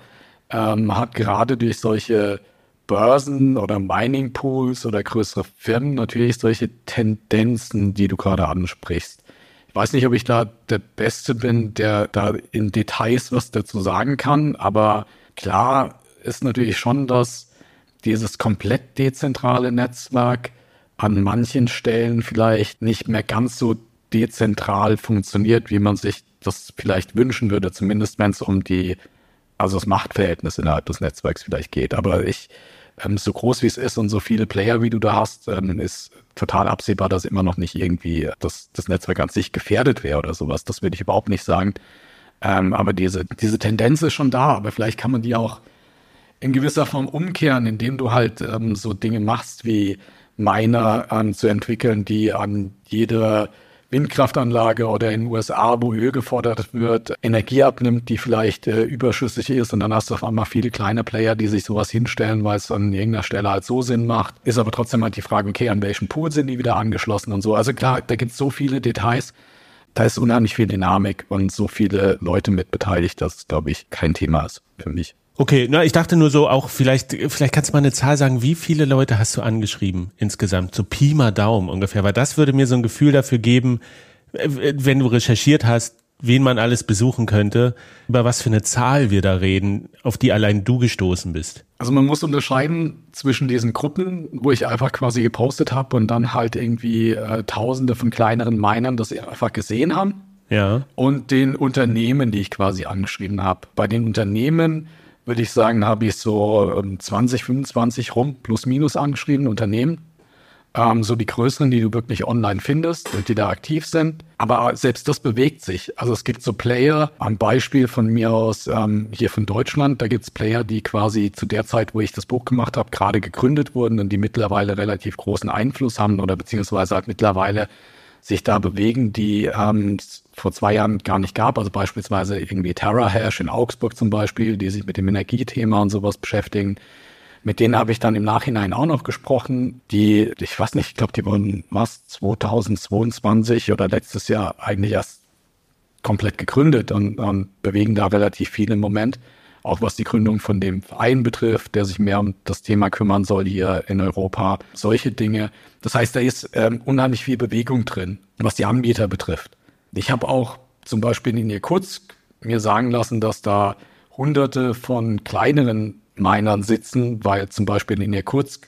ähm, hat gerade durch solche Börsen oder Mining Pools oder größere Firmen natürlich solche Tendenzen, die du gerade ansprichst. Ich weiß nicht, ob ich da der Beste bin, der da in Details was dazu sagen kann, aber klar ist natürlich schon, dass dieses komplett dezentrale Netzwerk an manchen Stellen vielleicht nicht mehr ganz so dezentral funktioniert, wie man sich das vielleicht wünschen würde, zumindest wenn es um die, also das Machtverhältnis innerhalb des Netzwerks vielleicht geht. Aber ich, ähm, so groß wie es ist und so viele Player, wie du da hast, ähm, ist total absehbar, dass immer noch nicht irgendwie das, das Netzwerk an sich gefährdet wäre oder sowas. Das würde ich überhaupt nicht sagen. Ähm, aber diese, diese Tendenz ist schon da, aber vielleicht kann man die auch in gewisser Form umkehren, indem du halt ähm, so Dinge machst wie Miner ähm, zu entwickeln, die an jeder Windkraftanlage oder in den USA, wo Öl gefordert wird, Energie abnimmt, die vielleicht äh, überschüssig ist und dann hast du auf einmal viele kleine Player, die sich sowas hinstellen, weil es an irgendeiner Stelle halt so Sinn macht. Ist aber trotzdem halt die Frage, okay, an welchem Pool sind die wieder angeschlossen und so. Also klar, da gibt es so viele Details. Da ist unheimlich viel Dynamik und so viele Leute mit beteiligt, dass, glaube ich, kein Thema ist für mich. Okay, na, ich dachte nur so auch, vielleicht, vielleicht kannst du mal eine Zahl sagen, wie viele Leute hast du angeschrieben insgesamt? So Pi mal Daumen ungefähr, weil das würde mir so ein Gefühl dafür geben, wenn du recherchiert hast, wen man alles besuchen könnte, über was für eine Zahl wir da reden, auf die allein du gestoßen bist. Also man muss unterscheiden zwischen diesen Gruppen, wo ich einfach quasi gepostet habe und dann halt irgendwie äh, Tausende von kleineren Minern das einfach gesehen haben. Ja. Und den Unternehmen, die ich quasi angeschrieben habe. Bei den Unternehmen würde ich sagen, habe ich so 20, ähm, 25 rum, plus minus angeschrieben, Unternehmen. Ähm, so die größeren, die du wirklich online findest und die da aktiv sind. Aber selbst das bewegt sich. Also es gibt so Player, am Beispiel von mir aus ähm, hier von Deutschland, da gibt es Player, die quasi zu der Zeit, wo ich das Buch gemacht habe, gerade gegründet wurden und die mittlerweile relativ großen Einfluss haben oder beziehungsweise halt mittlerweile sich da bewegen, die ähm, vor zwei Jahren gar nicht gab. Also beispielsweise irgendwie TerraHash in Augsburg zum Beispiel, die sich mit dem Energiethema und sowas beschäftigen. Mit denen habe ich dann im Nachhinein auch noch gesprochen. Die, ich weiß nicht, ich glaube, die wurden was 2022 oder letztes Jahr eigentlich erst komplett gegründet und, und bewegen da relativ viel im Moment auch was die Gründung von dem Verein betrifft, der sich mehr um das Thema kümmern soll hier in Europa, solche Dinge. Das heißt, da ist ähm, unheimlich viel Bewegung drin, was die Anbieter betrifft. Ich habe auch zum Beispiel in Irkutsk mir sagen lassen, dass da hunderte von kleineren Minern sitzen, weil zum Beispiel in Irkutsk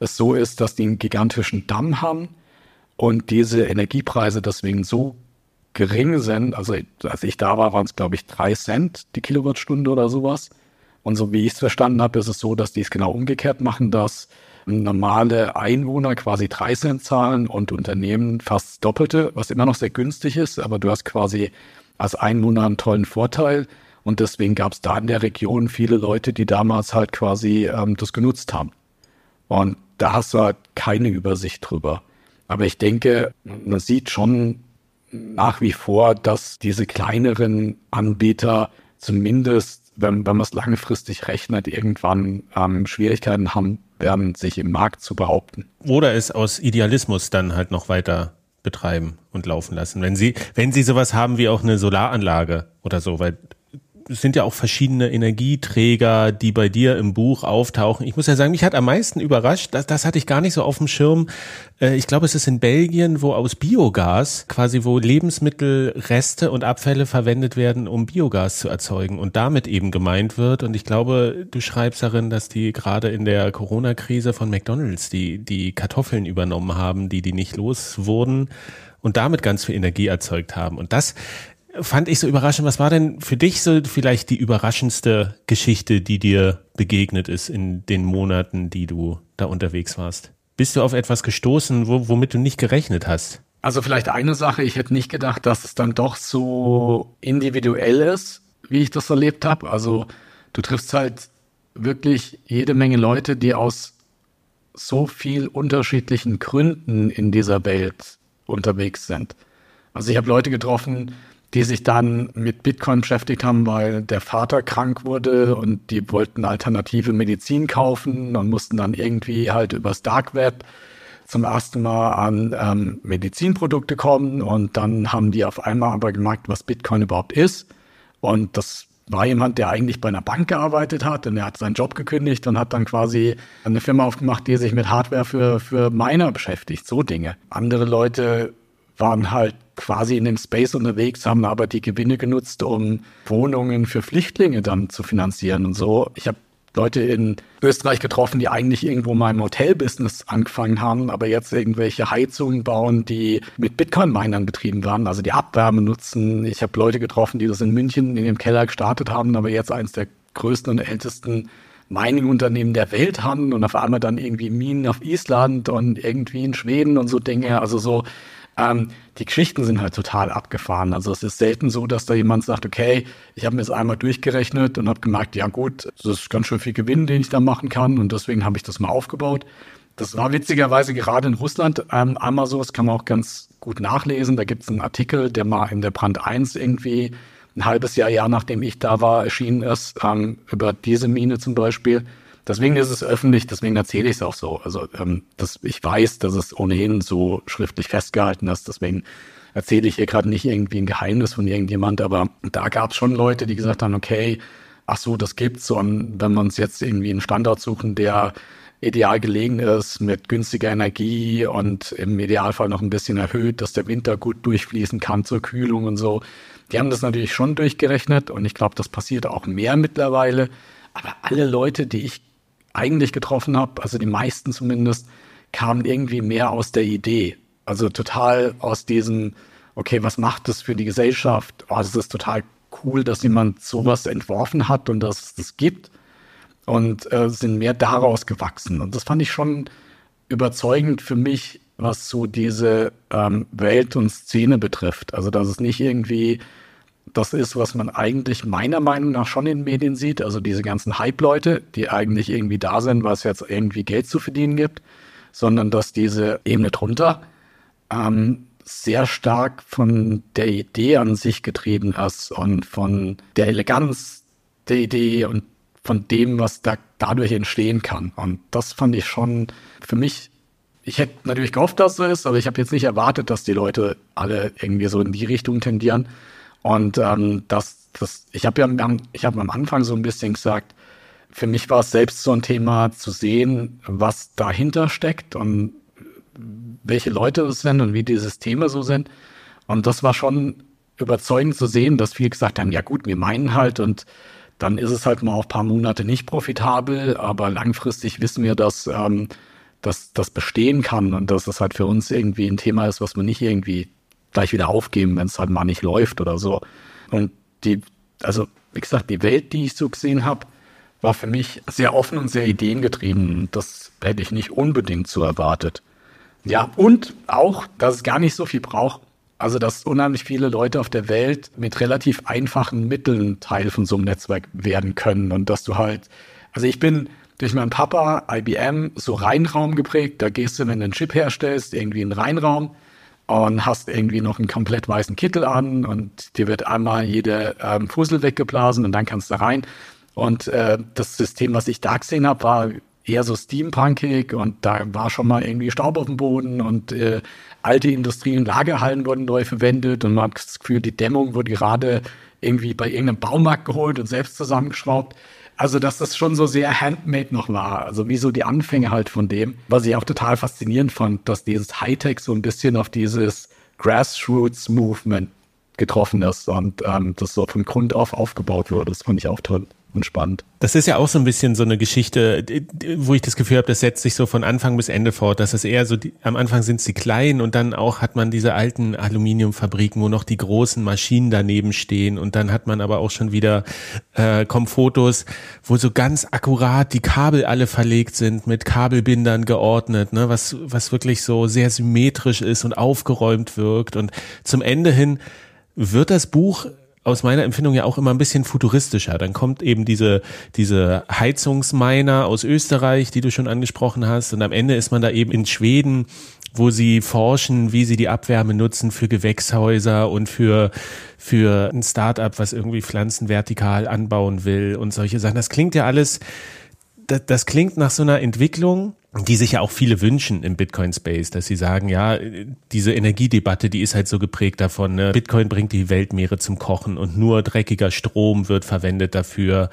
es so ist, dass die einen gigantischen Damm haben und diese Energiepreise deswegen so gering sind. Also als ich da war, waren es, glaube ich, drei Cent die Kilowattstunde oder sowas. Und so wie ich es verstanden habe, ist es so, dass die es genau umgekehrt machen, dass normale Einwohner quasi drei Cent zahlen und Unternehmen fast doppelte, was immer noch sehr günstig ist, aber du hast quasi als Einwohner einen tollen Vorteil. Und deswegen gab es da in der Region viele Leute, die damals halt quasi ähm, das genutzt haben. Und da hast du halt keine Übersicht drüber. Aber ich denke, man sieht schon nach wie vor, dass diese kleineren Anbieter zumindest, wenn, wenn man es langfristig rechnet, irgendwann ähm, Schwierigkeiten haben werden, sich im Markt zu behaupten. Oder es aus Idealismus dann halt noch weiter betreiben und laufen lassen. Wenn sie, wenn sie sowas haben wie auch eine Solaranlage oder so, weil sind ja auch verschiedene Energieträger, die bei dir im Buch auftauchen. Ich muss ja sagen, mich hat am meisten überrascht, das, das hatte ich gar nicht so auf dem Schirm. Äh, ich glaube, es ist in Belgien, wo aus Biogas, quasi wo Lebensmittelreste und Abfälle verwendet werden, um Biogas zu erzeugen und damit eben gemeint wird. Und ich glaube, du schreibst darin, dass die gerade in der Corona-Krise von McDonalds die, die Kartoffeln übernommen haben, die die nicht los wurden und damit ganz viel Energie erzeugt haben. Und das fand ich so überraschend. Was war denn für dich so vielleicht die überraschendste Geschichte, die dir begegnet ist in den Monaten, die du da unterwegs warst? Bist du auf etwas gestoßen, wo, womit du nicht gerechnet hast? Also vielleicht eine Sache, ich hätte nicht gedacht, dass es dann doch so individuell ist, wie ich das erlebt habe. Also du triffst halt wirklich jede Menge Leute, die aus so viel unterschiedlichen Gründen in dieser Welt unterwegs sind. Also ich habe Leute getroffen, die sich dann mit Bitcoin beschäftigt haben, weil der Vater krank wurde und die wollten alternative Medizin kaufen und mussten dann irgendwie halt übers Dark Web zum ersten Mal an ähm, Medizinprodukte kommen und dann haben die auf einmal aber gemerkt, was Bitcoin überhaupt ist. Und das war jemand, der eigentlich bei einer Bank gearbeitet hat und er hat seinen Job gekündigt und hat dann quasi eine Firma aufgemacht, die sich mit Hardware für, für Miner beschäftigt, so Dinge. Andere Leute waren halt quasi in dem Space unterwegs, haben aber die Gewinne genutzt, um Wohnungen für Flüchtlinge dann zu finanzieren und so. Ich habe Leute in Österreich getroffen, die eigentlich irgendwo mal im Hotelbusiness angefangen haben, aber jetzt irgendwelche Heizungen bauen, die mit Bitcoin-Minern betrieben werden, also die Abwärme nutzen. Ich habe Leute getroffen, die das in München in dem Keller gestartet haben, aber jetzt eines der größten und ältesten Mining-Unternehmen der Welt haben und auf einmal dann irgendwie Minen auf Island und irgendwie in Schweden und so Dinge. Also so ähm, die Geschichten sind halt total abgefahren. Also es ist selten so, dass da jemand sagt, okay, ich habe mir das einmal durchgerechnet und habe gemerkt, ja gut, das ist ganz schön viel Gewinn, den ich da machen kann und deswegen habe ich das mal aufgebaut. Das war witzigerweise gerade in Russland ähm, einmal so, das kann man auch ganz gut nachlesen. Da gibt es einen Artikel, der mal in der Brand 1 irgendwie ein halbes Jahr, Jahr nachdem ich da war, erschienen ist, ähm, über diese Mine zum Beispiel. Deswegen ist es öffentlich, deswegen erzähle ich es auch so. Also ähm, das, ich weiß, dass es ohnehin so schriftlich festgehalten ist, deswegen erzähle ich hier gerade nicht irgendwie ein Geheimnis von irgendjemand, aber da gab es schon Leute, die gesagt haben, okay, ach so, das gibt's und wenn wir uns jetzt irgendwie einen Standort suchen, der ideal gelegen ist mit günstiger Energie und im Idealfall noch ein bisschen erhöht, dass der Winter gut durchfließen kann zur Kühlung und so. Die haben das natürlich schon durchgerechnet und ich glaube, das passiert auch mehr mittlerweile. Aber alle Leute, die ich eigentlich getroffen habe, also die meisten zumindest, kamen irgendwie mehr aus der Idee. Also total aus diesem, okay, was macht das für die Gesellschaft? Oh, das ist total cool, dass jemand sowas entworfen hat und dass es das gibt. Und äh, sind mehr daraus gewachsen. Und das fand ich schon überzeugend für mich, was so diese ähm, Welt und Szene betrifft. Also, dass es nicht irgendwie das ist, was man eigentlich meiner Meinung nach schon in Medien sieht. Also diese ganzen Hype-Leute, die eigentlich irgendwie da sind, was jetzt irgendwie Geld zu verdienen gibt, sondern dass diese Ebene drunter ähm, sehr stark von der Idee an sich getrieben ist und von der Eleganz der Idee und von dem, was da dadurch entstehen kann. Und das fand ich schon für mich, ich hätte natürlich gehofft, dass es so ist, aber ich habe jetzt nicht erwartet, dass die Leute alle irgendwie so in die Richtung tendieren. Und ähm, das, das, ich habe ja ich hab am Anfang so ein bisschen gesagt, für mich war es selbst so ein Thema zu sehen, was dahinter steckt und welche Leute es sind und wie die Systeme so sind. Und das war schon überzeugend zu sehen, dass viele gesagt haben, ja gut, wir meinen halt und dann ist es halt mal auch ein paar Monate nicht profitabel, aber langfristig wissen wir, dass ähm, dass das bestehen kann und dass es halt für uns irgendwie ein Thema ist, was man nicht irgendwie gleich wieder aufgeben, wenn es halt mal nicht läuft oder so. Und die, also wie gesagt, die Welt, die ich so gesehen habe, war für mich sehr offen und sehr ideengetrieben. Das hätte ich nicht unbedingt so erwartet. Ja, und auch, dass es gar nicht so viel braucht. Also, dass unheimlich viele Leute auf der Welt mit relativ einfachen Mitteln Teil von so einem Netzwerk werden können. Und dass du halt, also ich bin durch meinen Papa, IBM, so Reinraum geprägt. Da gehst du, wenn du einen Chip herstellst, irgendwie in den Reinraum und hast irgendwie noch einen komplett weißen Kittel an und dir wird einmal jede ähm, Fussel weggeblasen und dann kannst du rein. Und äh, das System, was ich da gesehen habe, war eher so steampunkig und da war schon mal irgendwie Staub auf dem Boden und äh, alte Industrie- und Lagerhallen wurden neu verwendet und man hat das Gefühl, die Dämmung wurde gerade irgendwie bei irgendeinem Baumarkt geholt und selbst zusammengeschraubt. Also, dass das schon so sehr handmade noch war. Also, wie so die Anfänge halt von dem. Was ich auch total faszinierend fand, dass dieses Hightech so ein bisschen auf dieses Grassroots-Movement getroffen ist und ähm, das so von Grund auf aufgebaut wurde. Das fand ich auch toll und spannend. Das ist ja auch so ein bisschen so eine Geschichte, wo ich das Gefühl habe, das setzt sich so von Anfang bis Ende fort. Dass es eher so, die, am Anfang sind sie klein und dann auch hat man diese alten Aluminiumfabriken, wo noch die großen Maschinen daneben stehen und dann hat man aber auch schon wieder äh, kommen Fotos, wo so ganz akkurat die Kabel alle verlegt sind, mit Kabelbindern geordnet, ne, was was wirklich so sehr symmetrisch ist und aufgeräumt wirkt und zum Ende hin wird das Buch aus meiner Empfindung ja auch immer ein bisschen futuristischer. Dann kommt eben diese, diese Heizungsminer aus Österreich, die du schon angesprochen hast. Und am Ende ist man da eben in Schweden, wo sie forschen, wie sie die Abwärme nutzen für Gewächshäuser und für, für ein Startup, was irgendwie Pflanzen vertikal anbauen will und solche Sachen. Das klingt ja alles, das, das klingt nach so einer Entwicklung, die sich ja auch viele wünschen im Bitcoin-Space, dass sie sagen, ja, diese Energiedebatte, die ist halt so geprägt davon, ne? Bitcoin bringt die Weltmeere zum Kochen und nur dreckiger Strom wird verwendet dafür.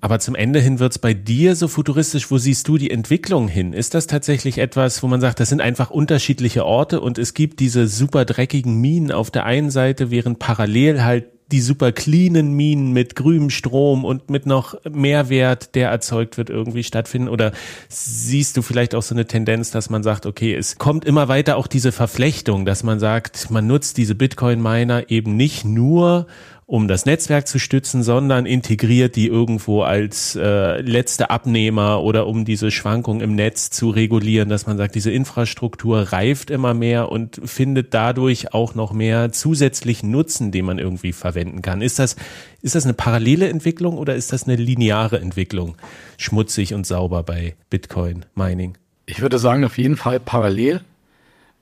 Aber zum Ende hin wird's bei dir so futuristisch, wo siehst du die Entwicklung hin? Ist das tatsächlich etwas, wo man sagt, das sind einfach unterschiedliche Orte und es gibt diese super dreckigen Minen auf der einen Seite, während parallel halt die super cleanen Minen mit grünem Strom und mit noch Mehrwert, der erzeugt wird, irgendwie stattfinden? Oder siehst du vielleicht auch so eine Tendenz, dass man sagt, okay, es kommt immer weiter auch diese Verflechtung, dass man sagt, man nutzt diese Bitcoin-Miner eben nicht nur, um das Netzwerk zu stützen, sondern integriert die irgendwo als äh, letzte Abnehmer oder um diese Schwankung im Netz zu regulieren, dass man sagt, diese Infrastruktur reift immer mehr und findet dadurch auch noch mehr zusätzlichen Nutzen, den man irgendwie verwenden kann. Ist das, ist das eine parallele Entwicklung oder ist das eine lineare Entwicklung? Schmutzig und sauber bei Bitcoin Mining? Ich würde sagen, auf jeden Fall parallel.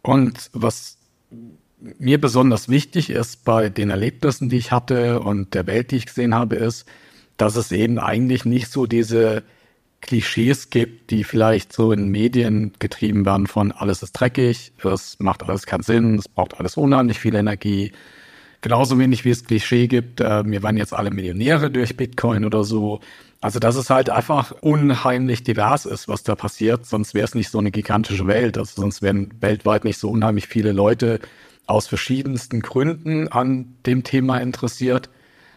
Und was mir besonders wichtig ist bei den Erlebnissen, die ich hatte und der Welt, die ich gesehen habe, ist, dass es eben eigentlich nicht so diese Klischees gibt, die vielleicht so in Medien getrieben werden von alles ist dreckig, es macht alles keinen Sinn, es braucht alles unheimlich viel Energie. Genauso wenig wie es Klischee gibt, äh, wir waren jetzt alle Millionäre durch Bitcoin oder so. Also dass es halt einfach unheimlich divers ist, was da passiert, sonst wäre es nicht so eine gigantische Welt. Also sonst wären weltweit nicht so unheimlich viele Leute aus verschiedensten Gründen an dem Thema interessiert.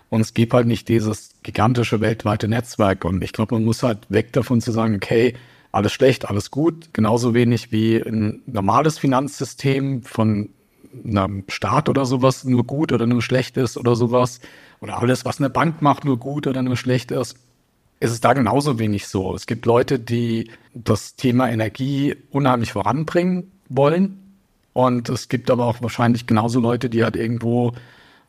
Und es gibt halt nicht dieses gigantische weltweite Netzwerk. Und ich glaube, man muss halt weg davon zu sagen, okay, alles schlecht, alles gut. Genauso wenig wie ein normales Finanzsystem von einem Staat oder sowas nur gut oder nur schlecht ist oder sowas. Oder alles, was eine Bank macht, nur gut oder nur schlecht ist. Ist es da genauso wenig so. Es gibt Leute, die das Thema Energie unheimlich voranbringen wollen. Und es gibt aber auch wahrscheinlich genauso Leute, die halt irgendwo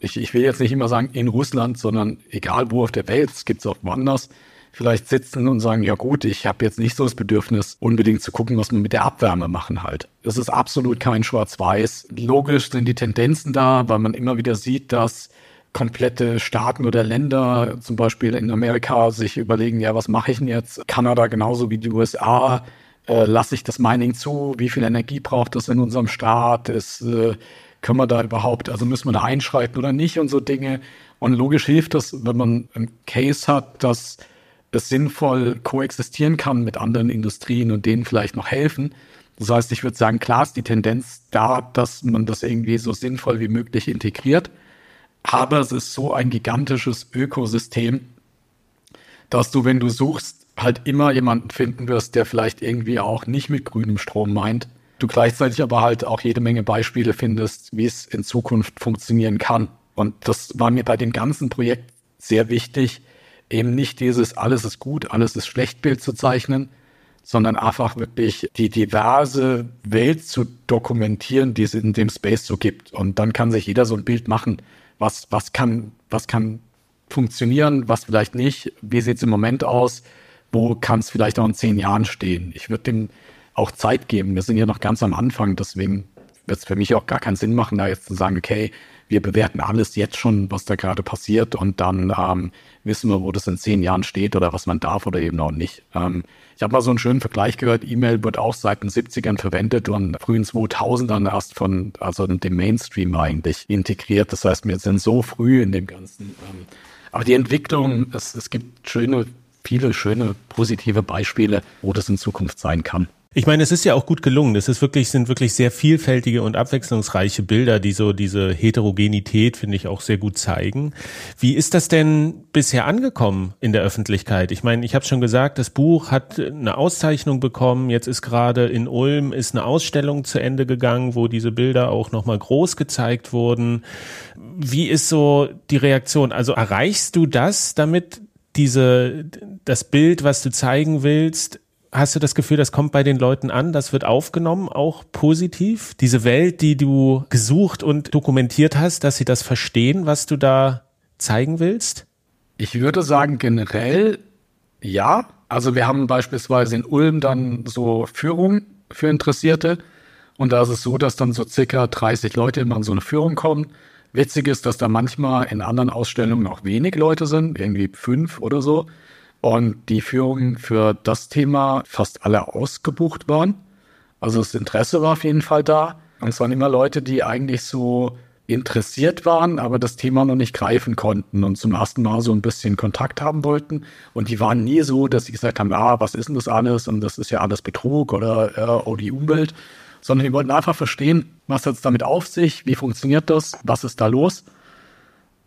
ich, ich will jetzt nicht immer sagen in Russland, sondern egal wo auf der Welt, es gibt es auch woanders, vielleicht sitzen und sagen, ja gut, ich habe jetzt nicht so das Bedürfnis, unbedingt zu gucken, was wir mit der Abwärme machen halt. Das ist absolut kein Schwarz-Weiß. Logisch sind die Tendenzen da, weil man immer wieder sieht, dass komplette Staaten oder Länder, zum Beispiel in Amerika, sich überlegen, ja, was mache ich denn jetzt? Kanada genauso wie die USA, äh, lasse ich das Mining zu? Wie viel Energie braucht das in unserem Staat? Ist äh, können wir da überhaupt, also müssen wir da einschreiten oder nicht und so Dinge. Und logisch hilft das, wenn man einen Case hat, dass es sinnvoll koexistieren kann mit anderen Industrien und denen vielleicht noch helfen. Das heißt, ich würde sagen, klar ist die Tendenz da, dass man das irgendwie so sinnvoll wie möglich integriert. Aber es ist so ein gigantisches Ökosystem, dass du, wenn du suchst, halt immer jemanden finden wirst, der vielleicht irgendwie auch nicht mit grünem Strom meint du gleichzeitig aber halt auch jede Menge Beispiele findest, wie es in Zukunft funktionieren kann. Und das war mir bei dem ganzen Projekt sehr wichtig, eben nicht dieses alles ist gut, alles ist schlecht Bild zu zeichnen, sondern einfach wirklich die diverse Welt zu dokumentieren, die es in dem Space so gibt. Und dann kann sich jeder so ein Bild machen, was, was kann, was kann funktionieren, was vielleicht nicht, wie sieht es im Moment aus, wo kann es vielleicht auch in zehn Jahren stehen. Ich würde dem auch Zeit geben. Wir sind ja noch ganz am Anfang, deswegen wird es für mich auch gar keinen Sinn machen, da jetzt zu sagen, okay, wir bewerten alles jetzt schon, was da gerade passiert und dann ähm, wissen wir, wo das in zehn Jahren steht oder was man darf oder eben auch nicht. Ähm, ich habe mal so einen schönen Vergleich gehört, E-Mail wird auch seit den 70ern verwendet und frühen 2000ern erst von, also dem Mainstream eigentlich integriert. Das heißt, wir sind so früh in dem Ganzen. Ähm, aber die Entwicklung, es, es gibt schöne, viele schöne positive Beispiele, wo das in Zukunft sein kann. Ich meine, es ist ja auch gut gelungen. Es ist wirklich, sind wirklich sehr vielfältige und abwechslungsreiche Bilder, die so diese Heterogenität, finde ich, auch sehr gut zeigen. Wie ist das denn bisher angekommen in der Öffentlichkeit? Ich meine, ich habe schon gesagt, das Buch hat eine Auszeichnung bekommen. Jetzt ist gerade in Ulm ist eine Ausstellung zu Ende gegangen, wo diese Bilder auch nochmal groß gezeigt wurden. Wie ist so die Reaktion? Also erreichst du das damit, diese, das Bild, was du zeigen willst, Hast du das Gefühl, das kommt bei den Leuten an, das wird aufgenommen, auch positiv? Diese Welt, die du gesucht und dokumentiert hast, dass sie das verstehen, was du da zeigen willst? Ich würde sagen, generell ja. Also wir haben beispielsweise in Ulm dann so Führung für Interessierte. Und da ist es so, dass dann so circa 30 Leute immer in so eine Führung kommen. Witzig ist, dass da manchmal in anderen Ausstellungen auch wenig Leute sind, irgendwie fünf oder so und die Führungen für das Thema fast alle ausgebucht waren. Also das Interesse war auf jeden Fall da. Und es waren immer Leute, die eigentlich so interessiert waren, aber das Thema noch nicht greifen konnten und zum ersten Mal so ein bisschen Kontakt haben wollten. Und die waren nie so, dass sie gesagt haben, ah, was ist denn das alles? Und das ist ja alles Betrug oder äh, oh, die Umwelt. Sondern die wollten einfach verstehen, was hat es damit auf sich, wie funktioniert das, was ist da los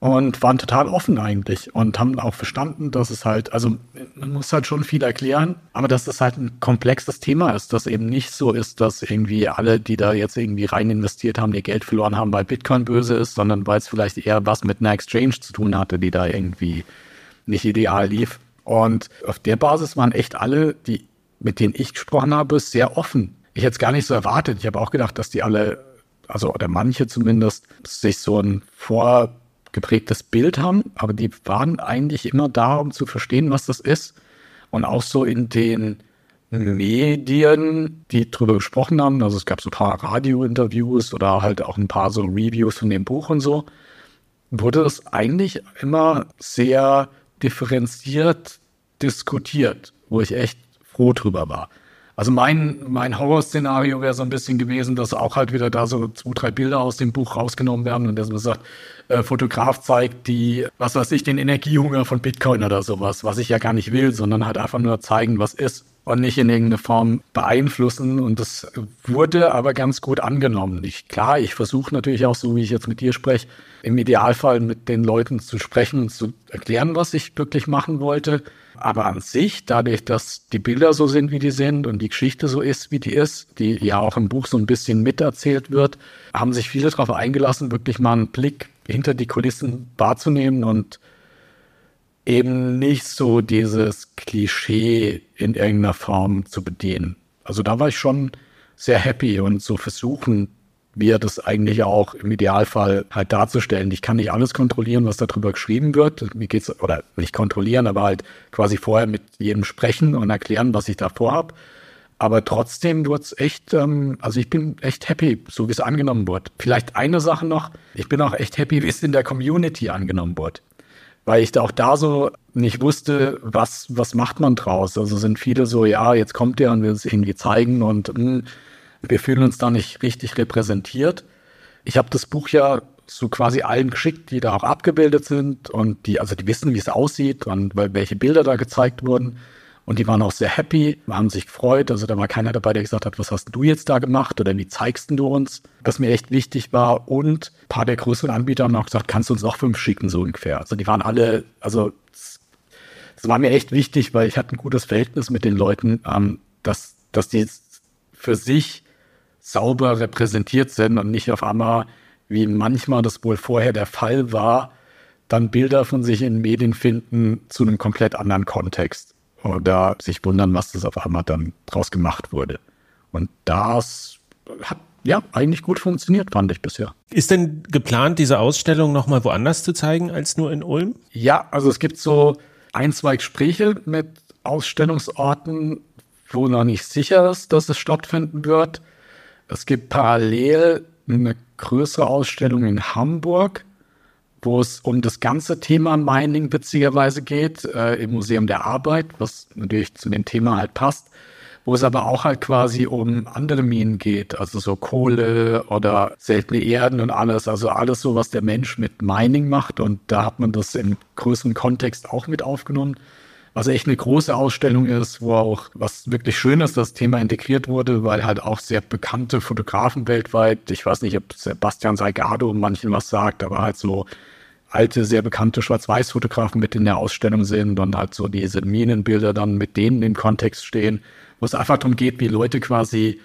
und waren total offen eigentlich und haben auch verstanden, dass es halt, also man muss halt schon viel erklären, aber dass das halt ein komplexes Thema ist, dass eben nicht so ist, dass irgendwie alle, die da jetzt irgendwie rein investiert haben, ihr Geld verloren haben, weil Bitcoin böse ist, sondern weil es vielleicht eher was mit einer Exchange zu tun hatte, die da irgendwie nicht ideal lief. Und auf der Basis waren echt alle, die, mit denen ich gesprochen habe, sehr offen. Ich hätte es gar nicht so erwartet. Ich habe auch gedacht, dass die alle, also oder manche zumindest, sich so ein Vor geprägtes Bild haben, aber die waren eigentlich immer da, um zu verstehen, was das ist. Und auch so in den Medien, die drüber gesprochen haben. Also es gab so ein paar Radiointerviews oder halt auch ein paar so Reviews von dem Buch und so. Wurde es eigentlich immer sehr differenziert diskutiert, wo ich echt froh drüber war. Also mein, mein Horrorszenario wäre so ein bisschen gewesen, dass auch halt wieder da so zwei, drei Bilder aus dem Buch rausgenommen werden und dass man sagt, äh, Fotograf zeigt die, was weiß ich, den Energiehunger von Bitcoin oder sowas, was ich ja gar nicht will, sondern halt einfach nur zeigen, was ist und nicht in irgendeine Form beeinflussen. Und das wurde aber ganz gut angenommen. Ich, klar, ich versuche natürlich auch, so wie ich jetzt mit dir spreche, im Idealfall mit den Leuten zu sprechen und zu erklären, was ich wirklich machen wollte. Aber an sich, dadurch, dass die Bilder so sind, wie die sind und die Geschichte so ist, wie die ist, die ja auch im Buch so ein bisschen miterzählt wird, haben sich viele darauf eingelassen, wirklich mal einen Blick hinter die Kulissen wahrzunehmen und eben nicht so dieses Klischee in irgendeiner Form zu bedienen. Also da war ich schon sehr happy und so versuchen, wir das eigentlich auch im Idealfall halt darzustellen. Ich kann nicht alles kontrollieren, was darüber geschrieben wird. Mir geht's, oder nicht kontrollieren, aber halt quasi vorher mit jedem sprechen und erklären, was ich da vorhab. Aber trotzdem wird's echt, ähm, also ich bin echt happy, so wie es angenommen wird. Vielleicht eine Sache noch, ich bin auch echt happy, wie es in der Community angenommen wird. Weil ich da auch da so nicht wusste, was, was macht man draus. Also sind viele so, ja, jetzt kommt der und will es irgendwie zeigen und mh, hm, wir fühlen uns da nicht richtig repräsentiert. Ich habe das Buch ja so quasi allen geschickt, die da auch abgebildet sind und die, also die wissen, wie es aussieht und welche Bilder da gezeigt wurden. Und die waren auch sehr happy, haben sich gefreut. Also da war keiner dabei, der gesagt hat, was hast du jetzt da gemacht oder wie zeigst du uns? Was mir echt wichtig war. Und ein paar der größeren Anbieter haben auch gesagt, kannst du uns auch fünf schicken, so ungefähr. Also die waren alle, also es war mir echt wichtig, weil ich hatte ein gutes Verhältnis mit den Leuten, ähm, dass, dass die für sich sauber repräsentiert sind und nicht auf einmal, wie manchmal das wohl vorher der Fall war, dann Bilder von sich in Medien finden zu einem komplett anderen Kontext oder sich wundern, was das auf einmal dann draus gemacht wurde. Und das hat ja eigentlich gut funktioniert, fand ich bisher. Ist denn geplant, diese Ausstellung nochmal woanders zu zeigen als nur in Ulm? Ja, also es gibt so ein, zwei Gespräche mit Ausstellungsorten, wo noch nicht sicher ist, dass es stattfinden wird. Es gibt parallel eine größere Ausstellung in Hamburg, wo es um das ganze Thema Mining witzigerweise geht, äh, im Museum der Arbeit, was natürlich zu dem Thema halt passt, wo es aber auch halt quasi um andere Minen geht, also so Kohle oder seltene Erden und alles, also alles so, was der Mensch mit Mining macht und da hat man das im größeren Kontext auch mit aufgenommen was echt eine große Ausstellung ist, wo auch was wirklich schön ist, das Thema integriert wurde, weil halt auch sehr bekannte Fotografen weltweit, ich weiß nicht, ob Sebastian Salgado manchen was sagt, aber halt so alte, sehr bekannte Schwarz-Weiß-Fotografen mit in der Ausstellung sind und halt so diese Minenbilder dann mit denen im Kontext stehen, wo es einfach darum geht, wie Leute quasi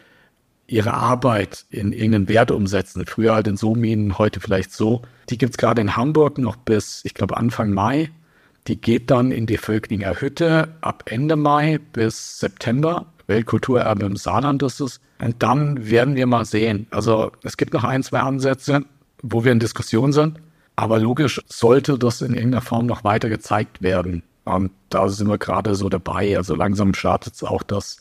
ihre Arbeit in irgendeinen Wert umsetzen. Früher halt in so Minen, heute vielleicht so. Die gibt's gerade in Hamburg noch bis, ich glaube, Anfang Mai. Die geht dann in die Völklinger Hütte ab Ende Mai bis September. Weltkulturerbe im Saarland ist es. Und dann werden wir mal sehen. Also es gibt noch ein, zwei Ansätze, wo wir in Diskussion sind. Aber logisch sollte das in irgendeiner Form noch weiter gezeigt werden. Und da sind wir gerade so dabei. Also langsam startet es auch, dass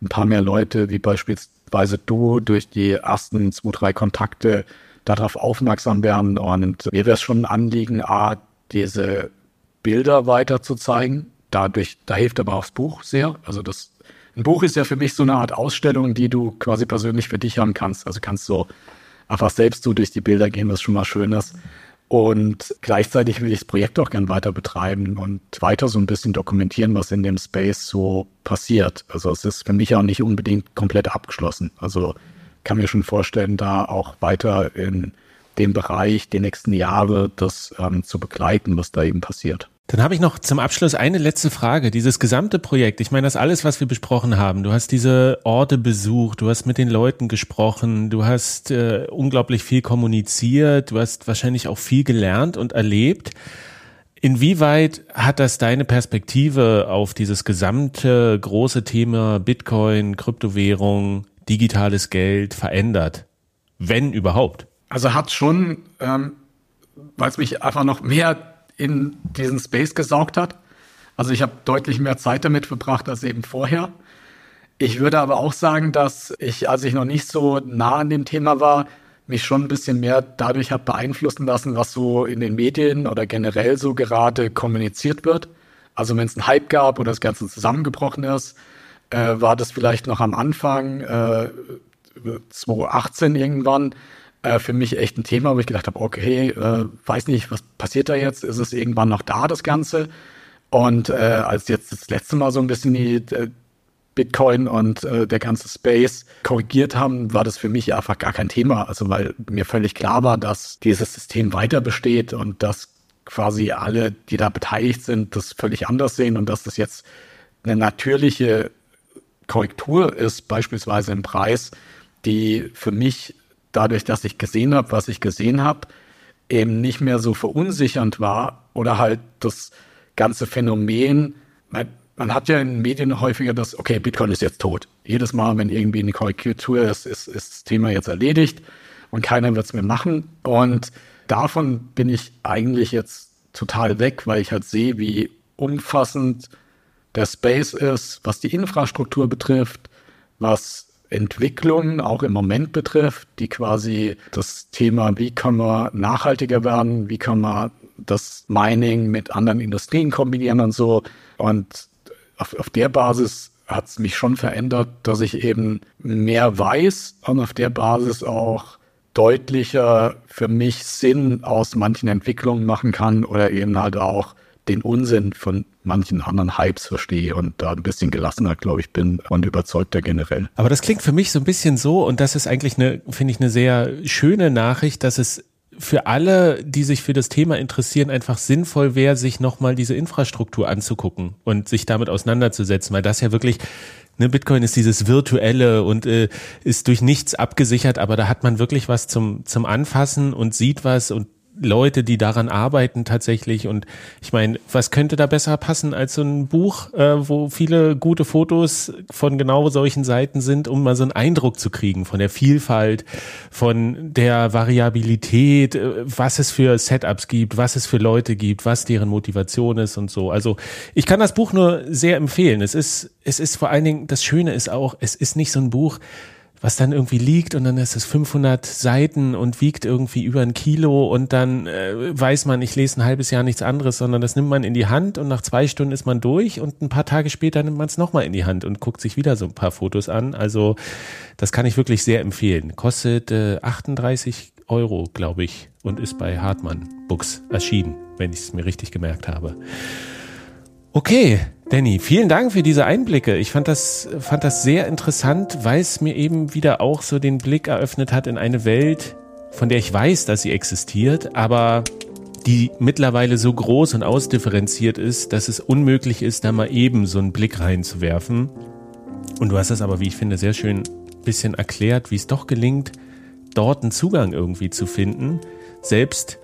ein paar mehr Leute, wie beispielsweise du, durch die ersten zwei, drei Kontakte darauf aufmerksam werden. Und mir wäre es schon ein Anliegen, A, diese Bilder weiter zu zeigen. Dadurch, da hilft aber auch das Buch sehr. Also das, ein Buch ist ja für mich so eine Art Ausstellung, die du quasi persönlich für dich haben kannst. Also kannst du einfach selbst so durch die Bilder gehen, was schon mal schön ist. Und gleichzeitig will ich das Projekt auch gern weiter betreiben und weiter so ein bisschen dokumentieren, was in dem Space so passiert. Also es ist für mich auch nicht unbedingt komplett abgeschlossen. Also kann mir schon vorstellen, da auch weiter in dem Bereich die nächsten Jahre das ähm, zu begleiten, was da eben passiert. Dann habe ich noch zum Abschluss eine letzte Frage. Dieses gesamte Projekt, ich meine, das alles, was wir besprochen haben, du hast diese Orte besucht, du hast mit den Leuten gesprochen, du hast äh, unglaublich viel kommuniziert, du hast wahrscheinlich auch viel gelernt und erlebt. Inwieweit hat das deine Perspektive auf dieses gesamte große Thema Bitcoin, Kryptowährung, digitales Geld verändert? Wenn überhaupt? Also hat schon, ähm, weil es mich einfach noch mehr in diesen Space gesaugt hat. Also ich habe deutlich mehr Zeit damit verbracht als eben vorher. Ich würde aber auch sagen, dass ich, als ich noch nicht so nah an dem Thema war, mich schon ein bisschen mehr dadurch habe beeinflussen lassen, was so in den Medien oder generell so gerade kommuniziert wird. Also wenn es einen Hype gab oder das Ganze zusammengebrochen ist, äh, war das vielleicht noch am Anfang, äh, 2018 irgendwann, äh, für mich echt ein Thema, wo ich gedacht habe, okay, äh, weiß nicht, was passiert da jetzt? Ist es irgendwann noch da, das Ganze? Und äh, als jetzt das letzte Mal so ein bisschen die äh, Bitcoin und äh, der ganze Space korrigiert haben, war das für mich einfach gar kein Thema. Also weil mir völlig klar war, dass dieses System weiter besteht und dass quasi alle, die da beteiligt sind, das völlig anders sehen und dass das jetzt eine natürliche Korrektur ist, beispielsweise im Preis, die für mich dadurch, dass ich gesehen habe, was ich gesehen habe, eben nicht mehr so verunsichernd war oder halt das ganze Phänomen, man, man hat ja in den Medien häufiger das, okay, Bitcoin ist jetzt tot. Jedes Mal, wenn irgendwie eine Korrektur ist, ist, ist das Thema jetzt erledigt und keiner wird es mehr machen. Und davon bin ich eigentlich jetzt total weg, weil ich halt sehe, wie umfassend der Space ist, was die Infrastruktur betrifft, was Entwicklungen auch im Moment betrifft, die quasi das Thema, wie kann man nachhaltiger werden, wie kann man das Mining mit anderen Industrien kombinieren und so. Und auf, auf der Basis hat es mich schon verändert, dass ich eben mehr weiß und auf der Basis auch deutlicher für mich Sinn aus manchen Entwicklungen machen kann oder eben halt auch den Unsinn von manchen anderen Hypes verstehe und da ein bisschen gelassener, glaube ich, bin und überzeugter generell. Aber das klingt für mich so ein bisschen so und das ist eigentlich eine, finde ich, eine sehr schöne Nachricht, dass es für alle, die sich für das Thema interessieren, einfach sinnvoll wäre, sich nochmal diese Infrastruktur anzugucken und sich damit auseinanderzusetzen, weil das ja wirklich Ne, Bitcoin ist dieses virtuelle und äh, ist durch nichts abgesichert, aber da hat man wirklich was zum zum Anfassen und sieht was und Leute, die daran arbeiten tatsächlich. Und ich meine, was könnte da besser passen als so ein Buch, äh, wo viele gute Fotos von genau solchen Seiten sind, um mal so einen Eindruck zu kriegen von der Vielfalt, von der Variabilität, äh, was es für Setups gibt, was es für Leute gibt, was deren Motivation ist und so. Also ich kann das Buch nur sehr empfehlen. Es ist, es ist vor allen Dingen, das Schöne ist auch, es ist nicht so ein Buch, was dann irgendwie liegt und dann ist es 500 Seiten und wiegt irgendwie über ein Kilo und dann äh, weiß man, ich lese ein halbes Jahr nichts anderes, sondern das nimmt man in die Hand und nach zwei Stunden ist man durch und ein paar Tage später nimmt man es nochmal in die Hand und guckt sich wieder so ein paar Fotos an. Also das kann ich wirklich sehr empfehlen. Kostet äh, 38 Euro, glaube ich, und ist bei Hartmann Books erschienen, wenn ich es mir richtig gemerkt habe. Okay, Danny, vielen Dank für diese Einblicke. Ich fand das, fand das sehr interessant, weil es mir eben wieder auch so den Blick eröffnet hat in eine Welt, von der ich weiß, dass sie existiert, aber die mittlerweile so groß und ausdifferenziert ist, dass es unmöglich ist, da mal eben so einen Blick reinzuwerfen. Und du hast das aber, wie ich finde, sehr schön bisschen erklärt, wie es doch gelingt, dort einen Zugang irgendwie zu finden, selbst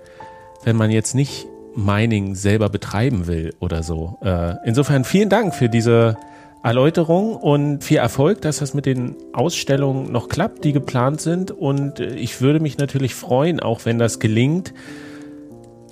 wenn man jetzt nicht Mining selber betreiben will oder so. Äh, insofern vielen Dank für diese Erläuterung und viel Erfolg, dass das mit den Ausstellungen noch klappt, die geplant sind. Und äh, ich würde mich natürlich freuen, auch wenn das gelingt,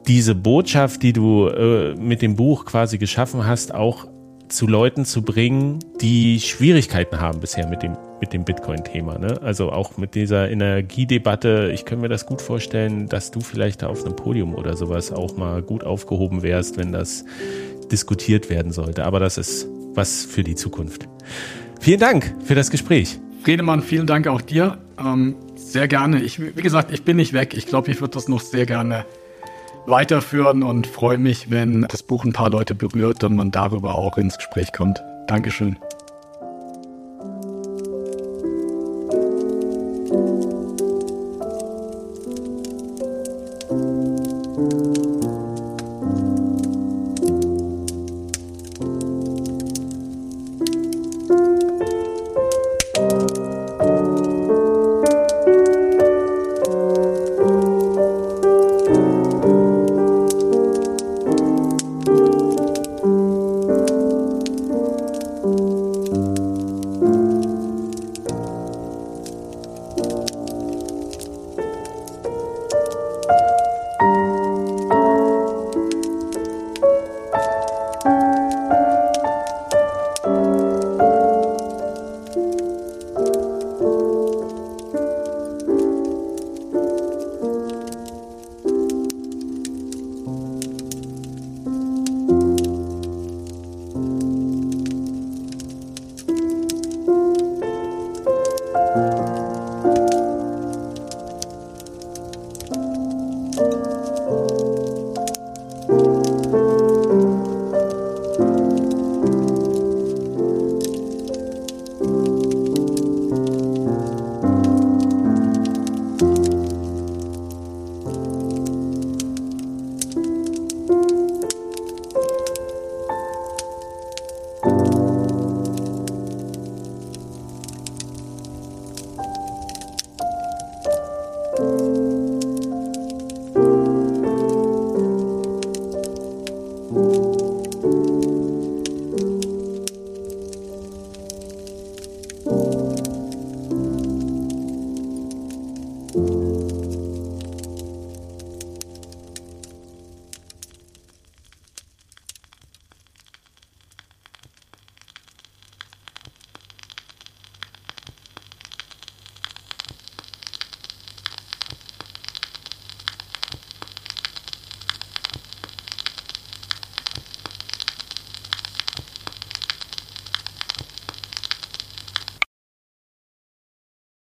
diese Botschaft, die du äh, mit dem Buch quasi geschaffen hast, auch zu Leuten zu bringen, die Schwierigkeiten haben bisher mit dem mit dem Bitcoin-Thema. Ne? Also auch mit dieser Energiedebatte. Ich könnte mir das gut vorstellen, dass du vielleicht da auf einem Podium oder sowas auch mal gut aufgehoben wärst, wenn das diskutiert werden sollte. Aber das ist was für die Zukunft. Vielen Dank für das Gespräch. Friedemann, vielen Dank auch dir. Ähm, sehr gerne. Ich, wie gesagt, ich bin nicht weg. Ich glaube, ich würde das noch sehr gerne weiterführen und freue mich, wenn das Buch ein paar Leute berührt und man darüber auch ins Gespräch kommt. Dankeschön.